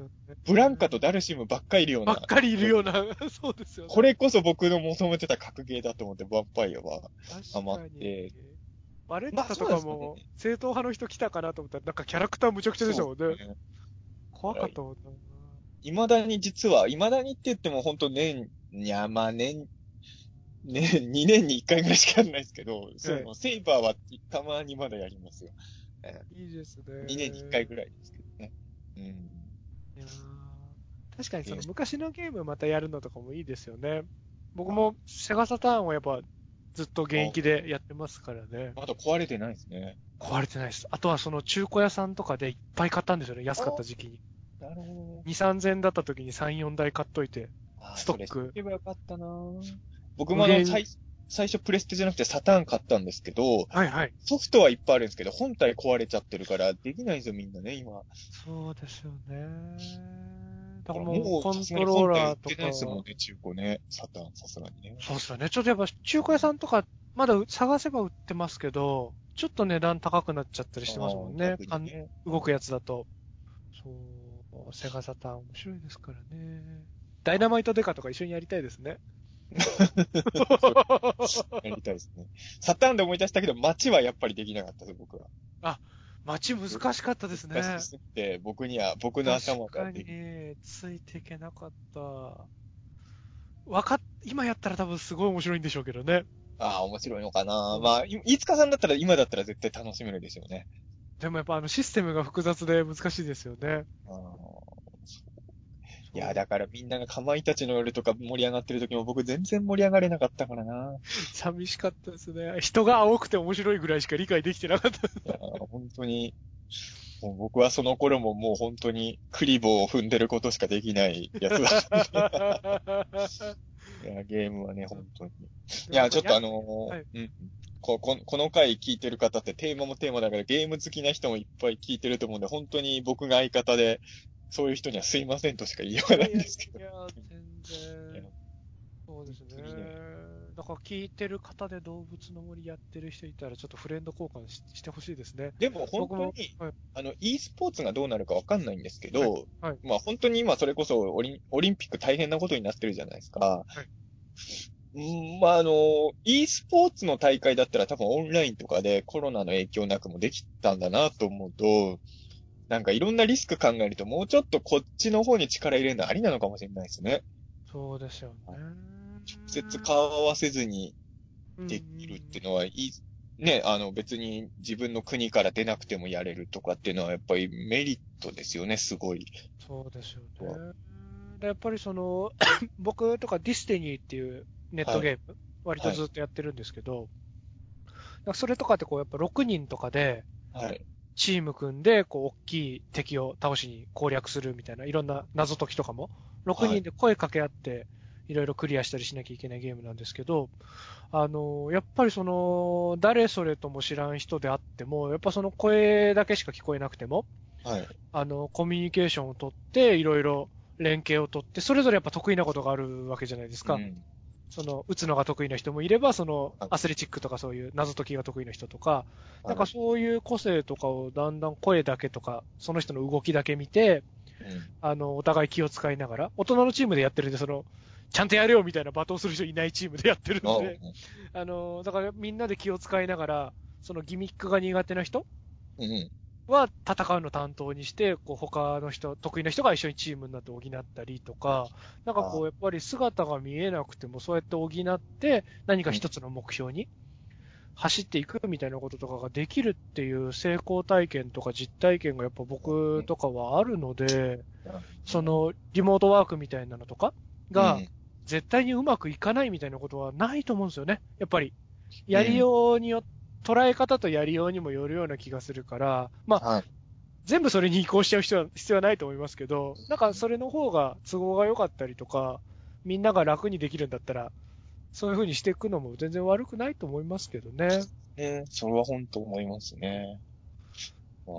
ブランカとダルシムばっかりいるような。ばっかりいるような、そうですよね。これこそ僕の求めてた格ゲーだと思って、ヴァンパイアはハマって。バレッタとかも、正統派の人来たかなと思ったら、なんかキャラクターむちゃくちゃでしたもんね。ね怖かったもんな。未だに実は、未だにって言っても本当年、いや、まあ年、年、2年に1回ぐらいしかやらないですけど、その、セイバーはたまにまだやりますよ。いいですね。2年に1回ぐらいですけどね。うん。いや確かにその昔のゲームまたやるのとかもいいですよね。僕もセガサターンはやっぱずっと現役でやってますからね。まだ壊れてないですね。壊れてないです。あとはその中古屋さんとかでいっぱい買ったんですよね、安かった時期に。なるほど。2、3000だった時に3、4台買っといて、ストック。そればよかったな僕もあの、最、最初プレステじゃなくてサターン買ったんですけど、はいはい。ソフトはいっぱいあるんですけど、本体壊れちゃってるから、できないんですよ、みんなね、今。そうですよね。だからもう、コントローラーとか。売ってないですもんね、中古ね。サターン、さすがにね。そうですよね。ちょっとやっぱ、中古屋さんとか、まだ探せば売ってますけど、ちょっと値段高くなっちゃったりしてますもんね。ね動くやつだと。そう。セガサターン面白いですからね。ダイナマイトデカとか一緒にやりたいですね。やりたいですね。サターンで思い出したけど、街はやっぱりできなかったです、僕は。あ、街難しかったですね。難しすぎて、僕には、僕の頭が。確かに、ついていけなかった。わかっ、今やったら多分すごい面白いんでしょうけどね。ああ、面白いのかな。まあ、飯塚さんだったら今だったら絶対楽しめるでしょうね。でもやっぱあのシステムが複雑で難しいですよね。いや、だからみんながかまいたちの夜とか盛り上がってる時も僕全然盛り上がれなかったからな。寂しかったですね。人が青くて面白いぐらいしか理解できてなかった。いや、本当に、もう僕はその頃ももう本当にクリボーを踏んでることしかできないやつだったんで。いや、ゲームはね、本当に。いや、ちょっとあのーはい、うん。こここの回聞いてる方ってテーマもテーマだからゲーム好きな人もいっぱい聞いてると思うんで、本当に僕が相方で、そういう人にはすいませんとしか言いようがないんですけど。いや、全然。そうですね。だから聞いてる方で動物の森やってる人いたら、ちょっとフレンド交換ししてほしいですね。でも本当に、はい、あの、e スポーツがどうなるかわかんないんですけど、はいはい、まあ本当に今それこそオリンオリンピック大変なことになってるじゃないですか。うん、まあ、あの、e スポーツの大会だったら多分オンラインとかでコロナの影響なくもできたんだなと思うと、なんかいろんなリスク考えるともうちょっとこっちの方に力入れるのありなのかもしれないですね。そうですよね。直接顔合わせずにできるっていうのは、いい、ね、あの別に自分の国から出なくてもやれるとかっていうのはやっぱりメリットですよね、すごい。そうですよね。やっぱりその、僕とか Destiny っていうネットゲーム、はい、割とずっとやってるんですけど、はい、それとかってこうやっぱ6人とかで、チーム組んで、こう、大きい敵を倒しに攻略するみたいな、いろんな謎解きとかも、6人で声かけ合って、いろいろクリアしたりしなきゃいけないゲームなんですけど、あの、やっぱりその、誰それとも知らん人であっても、やっぱその声だけしか聞こえなくても、はい。あの、コミュニケーションをとって、いろいろ連携をとって、それぞれやっぱ得意なことがあるわけじゃないですか。うん、その、打つのが得意な人もいれば、その、アスレチックとかそういう謎解きが得意な人とか、なんかそういう個性とかをだんだん声だけとか、その人の動きだけ見て、うん、あの、お互い気を使いながら、大人のチームでやってるんで、その、ちゃんとやれよみたいな罵倒する人いないチームでやってるんで、あの、だからみんなで気を使いながら、そのギミックが苦手な人、うん、は戦うの担当にして、こう他の人、得意な人が一緒にチームになって補ったりとか、なんかこうやっぱり姿が見えなくてもそうやって補って何か一つの目標に走っていくみたいなこととかができるっていう成功体験とか実体験がやっぱ僕とかはあるので、そのリモートワークみたいなのとかが絶対にうまくいかないみたいなことはないと思うんですよね。やっぱり。やりようによって捉え方とやりようにもよるような気がするから、まあ、はい、全部それに移行しちゃう必要は必要はないと思いますけど、なんかそれの方が都合が良かったりとか、みんなが楽にできるんだったら、そういう風にしていくのも全然悪くないと思いますけどね。えそれは本当思いますね。あ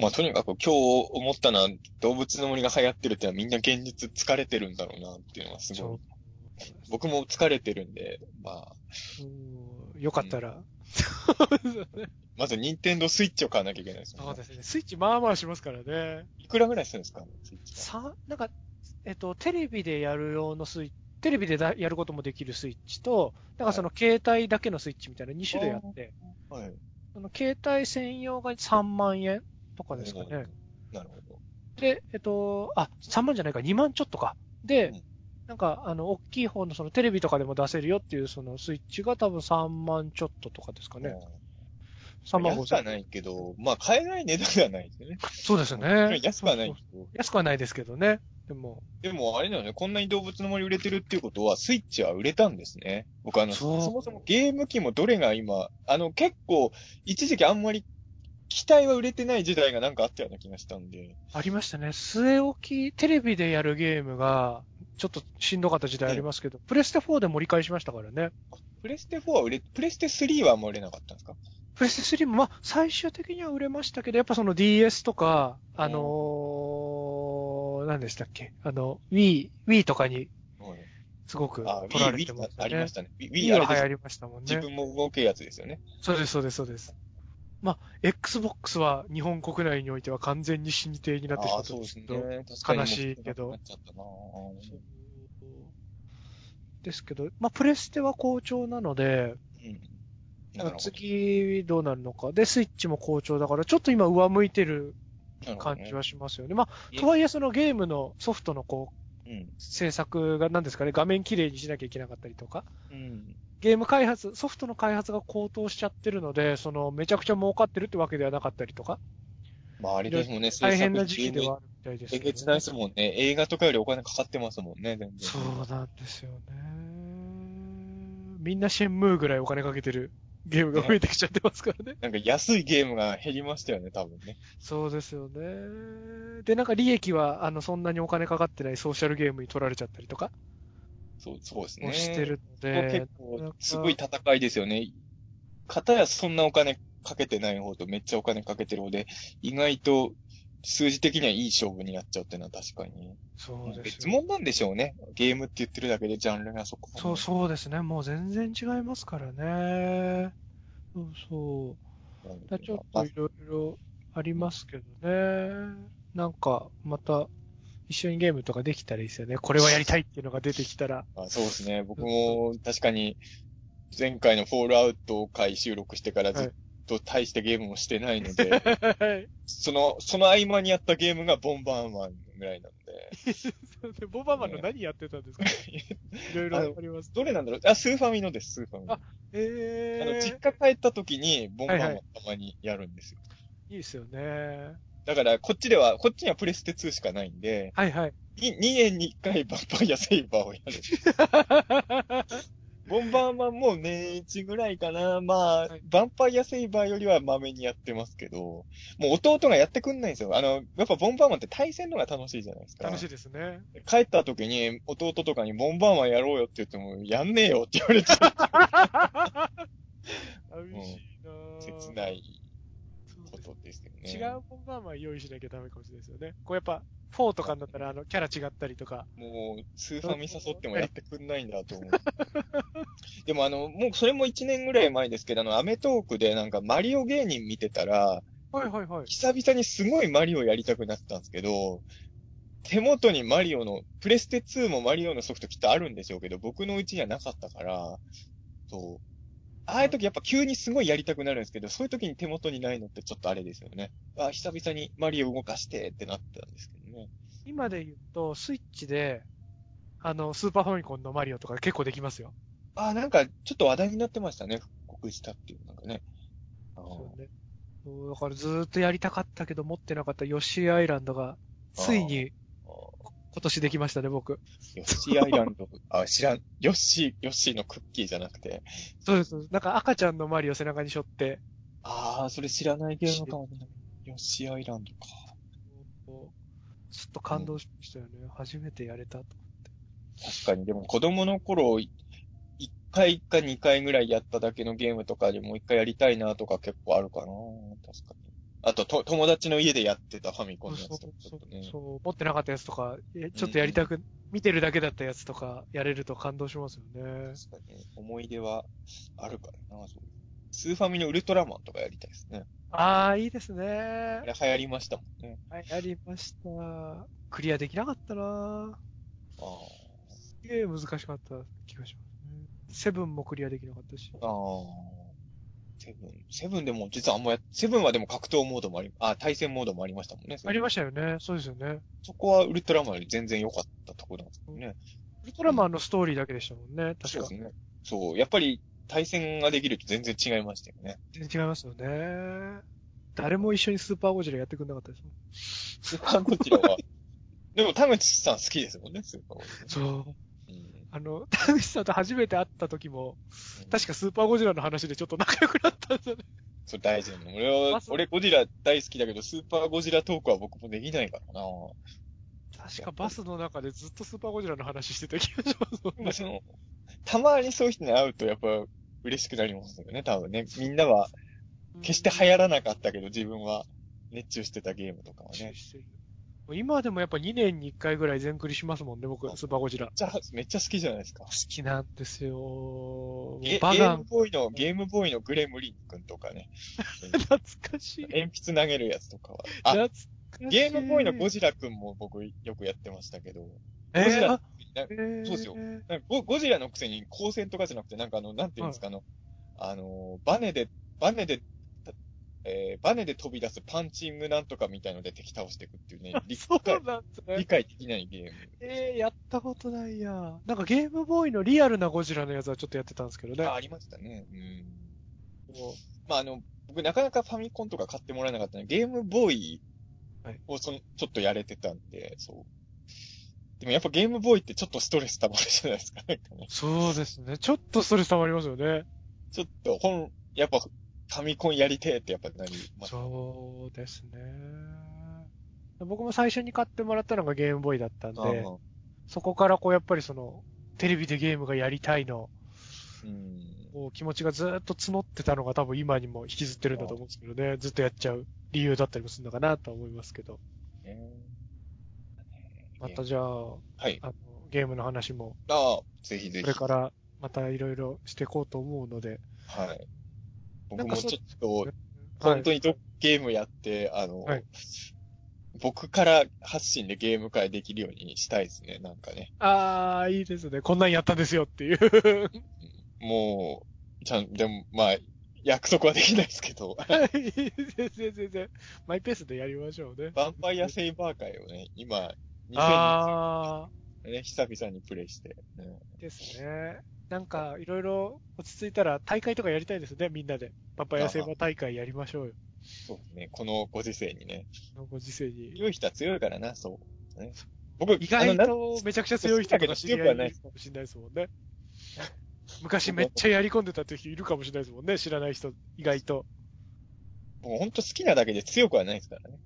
まあ、とにかく今日思ったのは、動物の森が流行ってるってのはみんな現実疲れてるんだろうなっていうのはすごい。僕も疲れてるんで、まあ。うん、よかったら。うん、まず、ニンテンドースイッチを買わなきゃいけないですね。そうですね。スイッチまあまあしますからね。いくらぐらいするんですか？スイッチさ、なんか、えっと、テレビでやる用のスイッチ、テレビでやることもできるスイッチと、だからその携帯だけのスイッチみたいな2種類あって、はい。その携帯専用が3万円とかですかね。なるほど。で、えっと、あ、3万じゃないか、2万ちょっとか。で、うん、なんか、あの、大きい方のそのテレビとかでも出せるよっていうそのスイッチが多分3万ちょっととかですかね。3万5千。安くはないけど、まあ買えない値段ではないですよね。そうですよね。安くはない安くはないですけどね。でも。でも、あれだよね、こんなに動物の森売れてるっていうことは、スイッチは売れたんですね。僕あの、そもそもゲーム機もどれが今、あの、結構、一時期あんまり、機体は売れてない時代がなんかあったような気がしたんで。ありましたね。据え置き、テレビでやるゲームが、ちょっとしんどかった時代ありますけど、プレステ4で盛り返しましたからね。プレステ4は売れ、プレステ3はもう売れなかったんですか？プレステ3も、まあ、最終的には売れましたけど、やっぱその DS とか、あのー、何でしたっけ？あの、Wii、Wii とかに、すごく取られてましたね。ありましたね。Wii は流行りましたもんね。自分も動けるやつですよね。そうです、そうです、そうです。まあ、Xbox は日本国内においては完全に死に体になってしまったんですけど、ね、悲しいけど。ですけど、まあ、プレステは好調なので、うん、次どうなるのか。で、スイッチも好調だから、ちょっと今上向いてる感じはしますよね。ねまあ、とはいえそのゲームのソフトのこう、うん、制作が何ですかね、画面綺麗にしなきゃいけなかったりとか、うん、ゲーム開発、ソフトの開発が高騰しちゃってるので、その、めちゃくちゃ儲かってるってわけではなかったりとか。まあ、あれですもんね、大変な時期ではあるみたいですね。えげつないですもんね。映画とかよりお金かかってますもんね、全然。そうなんですよね。みんなシェンムーぐらいお金かけてるゲームが増えてきちゃってますからね。なんか安いゲームが減りましたよね、多分ね。そうですよね。で、なんか利益は、あの、そんなにお金かかってないソーシャルゲームに取られちゃったりとか。そう、そうですね。してるので。結構、すごい戦いですよね。片やそんなお金かけてない方とめっちゃお金かけてる方で、意外と数字的にはいい勝負になっちゃうっていうのは確かに。そうです、ね。別物なんでしょうね。ゲームって言ってるだけでジャンルがそこ、ね、そう、そうですね。もう全然違いますからね。そうそう。だちょっといろいろありますけどね。なんか、また、一緒にゲームとかできたらいいですよね。これはやりたいっていうのが出てきたら。あそうですね。僕も確かに、前回のフォールアウト回収録してからずっと大してゲームもしてないので、はい、その、その合間にやったゲームがボンバーマンぐらいなんで。ボンバーマンの何やってたんですか？いろいろあります。どれなんだろう？あ、スーファミのです、スーファミの。あ、えー、あの、実家帰った時に、ボンバーマンたまにやるんですよ。はいはい、いいですよね。だから、こっちでは、こっちにはプレステ2しかないんで、はいはい。2, 2年に1回バンパイアセイバーをやる。ボンバーマンも年一ぐらいかな。まあ、はい、バンパイアセイバーよりはまめにやってますけど、もう弟がやってくんないんですよ。あの、やっぱボンバーマンって対戦のが楽しいじゃないですか。楽しいですね。帰った時に弟とかにボンバーマンやろうよって言っても、やんねえよって言われちゃう。寂しいな、うん、切ないことですよね。違うボンバーマン用意しなきゃダメかもしれないですよね。こうやっぱ、4とかになったら、あの、キャラ違ったりとか。もう、スーファミ誘ってもやってくんないんだと思う。でもあの、もうそれも1年ぐらい前ですけど、あの、アメトークでなんかマリオ芸人見てたら、はいはいはい。久々にすごいマリオやりたくなったんですけど、手元にマリオの、プレステ2もマリオのソフトきっとあるんでしょうけど、僕のうちにはなかったから、そう。ああいう時やっぱ急にすごいやりたくなるんですけど、そういう時に手元にないのってちょっとあれですよね。あ、久々にマリオ動かしてってなったんですけどね。今で言うと、スイッチで、あの、スーパーファミコンのマリオとか結構できますよ。あ、なんか、ちょっと話題になってましたね。復刻したっていう、なんかね。そうね。だからずーっとやりたかったけど持ってなかったヨッシーアイランドが、ついに今年できましたね、僕。ヨッシーアイランド、あ、知らん。ヨッシー、ヨッシーのクッキーじゃなくて。そうです。なんか赤ちゃんのマリオ背中に背負って。ああ、それ知らないゲームかもね。ヨッシーアイランドか。ちょっと感動しましたよね。うん、初めてやれたと思って。確かに、でも子供の頃、1回か2回ぐらいやっただけのゲームとかでもう1回やりたいなとか結構あるかな。確かに。あと、と、友達の家でやってたファミコンのやつとか、ね、そうそう、持ってなかったやつとか、ちょっとやりたく、うん、見てるだけだったやつとか、やれると感動しますよね。確かに、思い出はあるからな、そう。スーファミのウルトラマンとかやりたいですね。ああ、いいですね。あれ流行りましたもんね。流行りました。クリアできなかったなああ。すげえ難しかった気がしますね。セブンもクリアできなかったし。ああ。セブン、セブンでも実はあんまや、セブンはでも格闘モードもあり、あ、対戦モードもありましたもんね。ありましたよね。そうですよね。そこはウルトラマンより全然良かったところなんですけどね。ウルトラマンのストーリーだけでしたもんね、確かそうですね。そう。やっぱり対戦ができると全然違いましたよね。全然違いますよね。誰も一緒にスーパーゴジラやってくれなかったですもん。スーパーゴジラは、でも田口さん好きですもんね、スーパーゴジラ。そう。あの、田口さんと初めて会った時も、確かスーパーゴジラの話でちょっと仲良くなったんですよね。それ大事なの。俺は、俺ゴジラ大好きだけど、スーパーゴジラトークは僕もできないからな確かバスの中でずっとスーパーゴジラの話してた気がします、ね。たまにそういう人に会うとやっぱ嬉しくなりますよね、多分ね。みんなは、決して流行らなかったけど、自分は熱中してたゲームとかはね。今でもやっぱ2年に1回ぐらい全クリしますもんね、僕、スーパーゴジラ。じゃあ、めっちゃ好きじゃないですか。好きなんですよ。ゲゲームボーイの、ゲームボーイのグレムリン君とかね。懐かしい。鉛筆投げるやつとかは。あ、懐かしい。ゲームボーイのゴジラ君も僕よくやってましたけど。ゴジラ、えー、そうですよゴ。ゴジラのくせに光線とかじゃなくて、なんかあの、なんていうんですか、あの、あの、バネで、バネでえー、バネで飛び出すパンチングなんとかみたいので敵倒していくっていうね、理解、ね、理解できないゲーム。ええー、やったことないや。なんかゲームボーイのリアルなゴジラのやつはちょっとやってたんですけどね。あ、ありましたね。うん。まあ、あの、僕なかなかファミコンとか買ってもらえなかったので、ゲームボーイをその、ちょっとやれてたんで、そう。でもやっぱゲームボーイってちょっとストレス溜まるじゃないですか、ね。そうですね。ちょっとストレス溜まりますよね。ちょっと、本、やっぱファミコンやりてえってやっぱなります。そうですね。僕も最初に買ってもらったのがゲームボーイだったんで、そこからこうやっぱりその、テレビでゲームがやりたいの、うん、こう気持ちがずっと募ってたのが多分今にも引きずってるんだと思うんですけどね、ずっとやっちゃう理由だったりもするのかなと思いますけど。またじゃあ、はい、あのゲームの話も、ああ、ぜひぜひ。これからまたいろいろしていこうと思うので、はい。僕もちょっと、本当にドッゲームやって、あの、はい、僕から発信でゲーム会できるようにしたいですね、なんかね。ああ、いいですね。こんなんやったんですよっていう。もう、ちゃん、でも、まあ、約束はできないですけど。全然全然。マイペースでやりましょうね。ヴァンパイアセイバー会をね、今、2020年、ね、久々にプレイして、ね。ですね。なんか、いろいろ落ち着いたら大会とかやりたいですね、みんなで。パパヤセバ大会やりましょうよ。そうですね。このご時世にね。このご時世に。強い人は強いからな、そう。ね、僕、意外とめちゃくちゃ強い人とか知り合いないかもしれないですもんね。昔めっちゃやり込んでたって人いるかもしれないですもんね、知らない人、意外と。もうほんと好きなだけで強くはないですからね。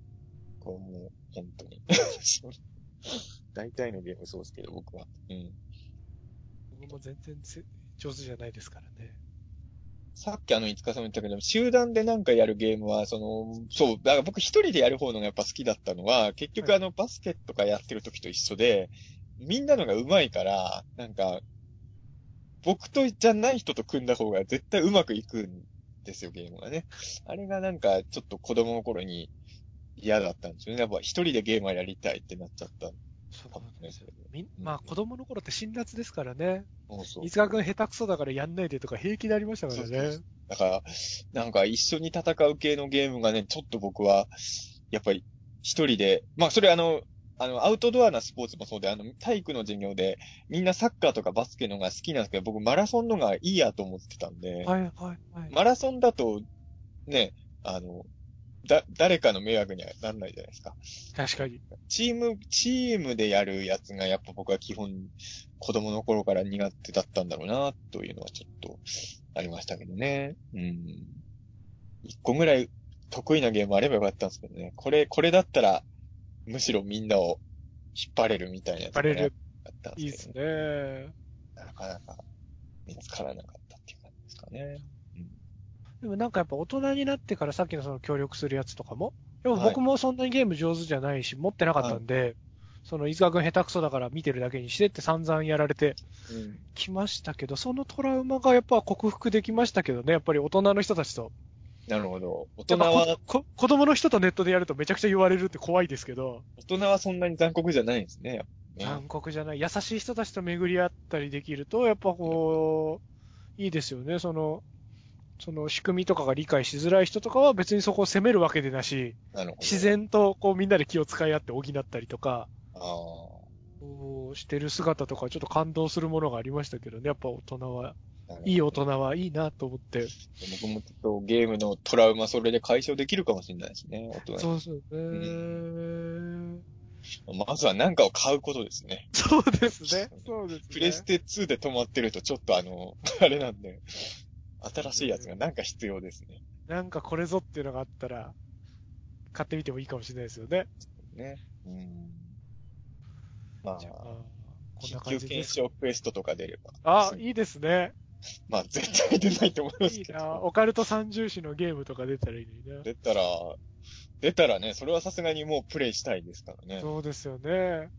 こう、もう、本当に。大体のゲームそうですけど、僕は。うん。も全然上手じゃないですからね。さっきあの、いつかさんも言ったけど、集団でなんかやるゲームは、その、そう、だから僕一人でやる方のがやっぱ好きだったのは、結局あの、バスケとかやってる時と一緒で、みんなのが上手いから、なんか、僕とじゃない人と組んだ方が絶対うまくいくんですよ、ゲームがね。あれがなんか、ちょっと子供の頃に嫌だったんですよね。やっぱ一人でゲームはやりたいってなっちゃったそうなんですよ。みまあ子供の頃って辛辣ですからね。そうそう。飯塚くん下手くそだからやんないでとか平気でありましたからね。そうそうだから、なんか一緒に戦う系のゲームがね、ちょっと僕は、やっぱり一人で、まあそれあの、あの、アウトドアなスポーツもそうで、あの、体育の授業で、みんなサッカーとかバスケのが好きなんですけど、僕マラソンのがいいやと思ってたんで、はいはいはい。マラソンだと、ね、あの、だ、誰かの迷惑にはなんないじゃないですか。確かに。チーム、チームでやるやつがやっぱ僕は基本、子供の頃から苦手だったんだろうな、というのはちょっと、ありましたけどね。うん。一個ぐらい得意なゲームあればよかったんですけどね。これ、これだったら、むしろみんなを引っ張れるみたいなやつが、ね、引っ張れる。いいですね。なかなか見つからなかったっていう感じですかね。うん、でもなんかやっぱ大人になってからさっきのその協力するやつとかも、でも僕もそんなにゲーム上手じゃないし、持ってなかったんで、はい、その、伊沢くん下手くそだから見てるだけにしてって散々やられてきましたけど、うん、そのトラウマがやっぱ克服できましたけどね、やっぱり大人の人たちと。なるほど。大人は子供の人とネットでやるとめちゃくちゃ言われるって怖いですけど。大人はそんなに残酷じゃないんですね。残酷じゃない。優しい人たちと巡り合ったりできると、やっぱこう、いいですよね。その、その仕組みとかが理解しづらい人とかは別にそこを責めるわけでなし、な自然とこうみんなで気を使い合って補ったりとか、してる姿とかちょっと感動するものがありましたけどね。やっぱ大人は、いい大人はいいなと思って。僕もちょっとゲームのトラウマそれで解消できるかもしれないですね。大人そうそうね、うんまずは何かを買うことですね。そうですね。そうですね。プレステ2で止まってるとちょっとあの、あれなんで、新しいやつがなんか必要ですね。なんかこれぞっていうのがあったら、買ってみてもいいかもしれないですよね。ね。うん。まあ、こんな感じ緊急検証クエストとか出れば。あ、いいですね。まあ、絶対出ないと思いますけど。いいなオカルト三重視のゲームとか出たらいいのにね。出たら、出たらね、それはさすがにもうプレイしたいですからね。そうですよね。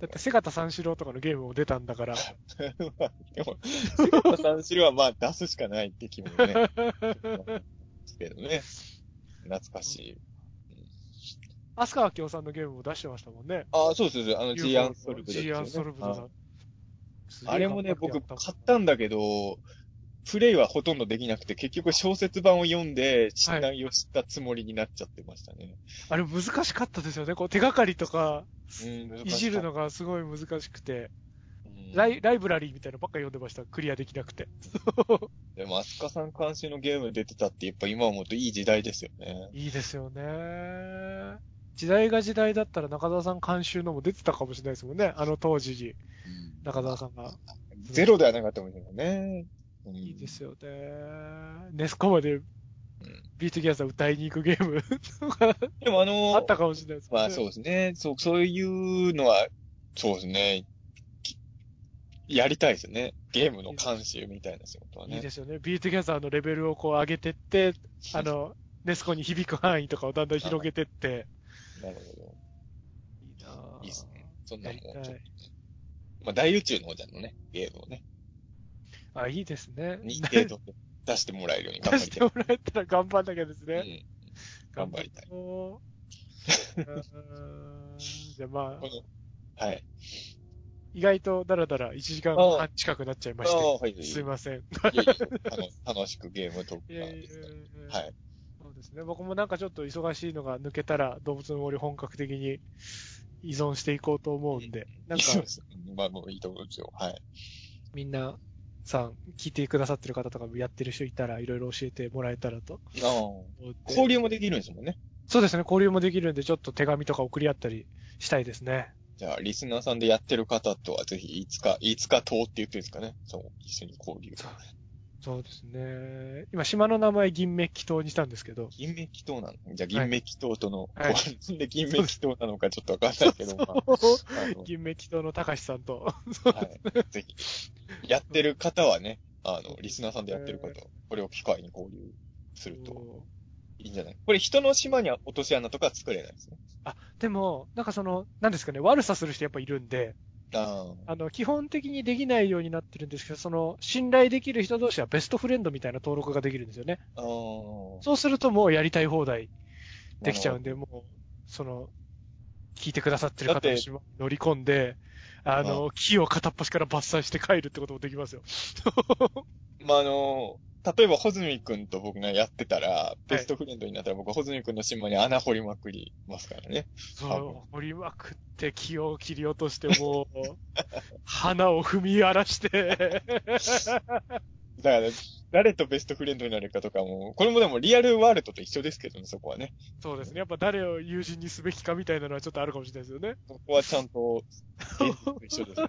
だって、セガタ三四郎とかのゲームも出たんだから。でも、セガタ三四郎はまあ出すしかないって気もね。ですけどね。懐かしい。アスカワキオさんのゲームも出してましたもんね。ああ、そうです。あの、 The Unsolved、ね、 The Unsolved だ。あれもね、僕買ったんだけど、プレイはほとんどできなくて、結局小説版を読んで、内容を知ったつもりになっちゃってましたね。あれ難しかったですよね。こう手がかりとか、いじるのがすごい難しくて。ライライブラリーみたいなのばっか読んでました。クリアできなくて。でも、飛鳥さん監修のゲーム出てたって、やっぱ今思うといい時代ですよね。いいですよね。時代が時代だったら中澤さん監修のも出てたかもしれないですもんね。あの当時に。中澤さんが。ゼロではなかったもんね。いいですよね。ネス湖までビートギャザー歌いに行くゲーム でもあのー、あったかもしれないですね。まあそうですね。そう、そういうのは、そうですね。やりたいですよね。ゲームの監修みたいな仕事はね。いいですよね。ビートギャザーのレベルをこう上げてって、あの、ネス湖に響く範囲とかをだんだん広げてって。なるほど。いいなぁ。いいですね。そんなもん。まあ大宇宙の王者のね、ゲームをね。あ、いいですね。日程と出してもらえるように頑張りたい。出してもらえたら頑張んなきゃですね。うん。頑張りたい。じゃあまあ。はい。意外とだらだら1時間半近くなっちゃいまして。はい、すいません。いやいや楽しくゲームトークがですはい。そうですね。僕もなんかちょっと忙しいのが抜けたら動物の森本格的に依存していこうと思うんで。なんか。まあもういいと思うんですよ。はい。みんなさん、聞いてくださってる方とかもやってる人いたら、いろいろ教えてもらえたらと。ああ。交流もできるんですもんね。そうですね、交流もできるんで、ちょっと手紙とか送り合ったりしたいですね。じゃあ、リスナーさんでやってる方とはぜひ、いつか、いつか党って言ってるんですかね。そう、一緒に交流。そうですね。今、島の名前銀メッキ島にしたんですけど。銀メッキ島なの？じゃあ、銀メッキ島との、はい、で銀メッキ島なのかちょっとわかんないけど、まあ、銀メッキ島の高橋さんと。はい。ぜひ、やってる方はね、あの、リスナーさんでやってる方、これを機会に交流すると、いいんじゃない？これ人の島には落とし穴とか作れないですね。あ、でも、なんかその、なんですかね、悪さする人やっぱいるんで、ああの、基本的にできないようになってるんですけど、その、信頼できる人同士はベストフレンドみたいな登録ができるんですよね。あそうするともうやりたい放題できちゃうんで、もう、その、聞いてくださってる方の乗り込んで、あの、木を片っ端から伐採して帰るってこともできますよ。まあ、あの、例えば、ホズミ君と僕がやってたら、ベストフレンドになったら僕はホズミ君の島に穴掘りまくりますからね。そう、掘りまくって木を切り落としてもう、花を踏み荒らして だから、誰とベストフレンドになるかとかも、これもでもリアルワールドと一緒ですけどね、そこはね。そうですね。やっぱ誰を友人にすべきかみたいなのはちょっとあるかもしれないですよね。そこはちゃんと、一緒です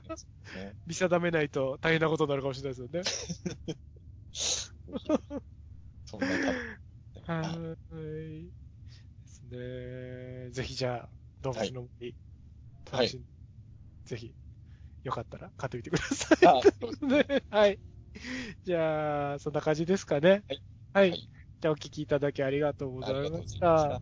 ね。見定めないと大変なことになるかもしれないですよね。そんなはい。ですね。ぜひじゃあ、動物の森、はい、はい、ぜひ、よかったら買ってみてください。あね、はい。じゃあ、そんな感じですかね。はい。はい。じゃあ、お聞きいただきありがとうございました。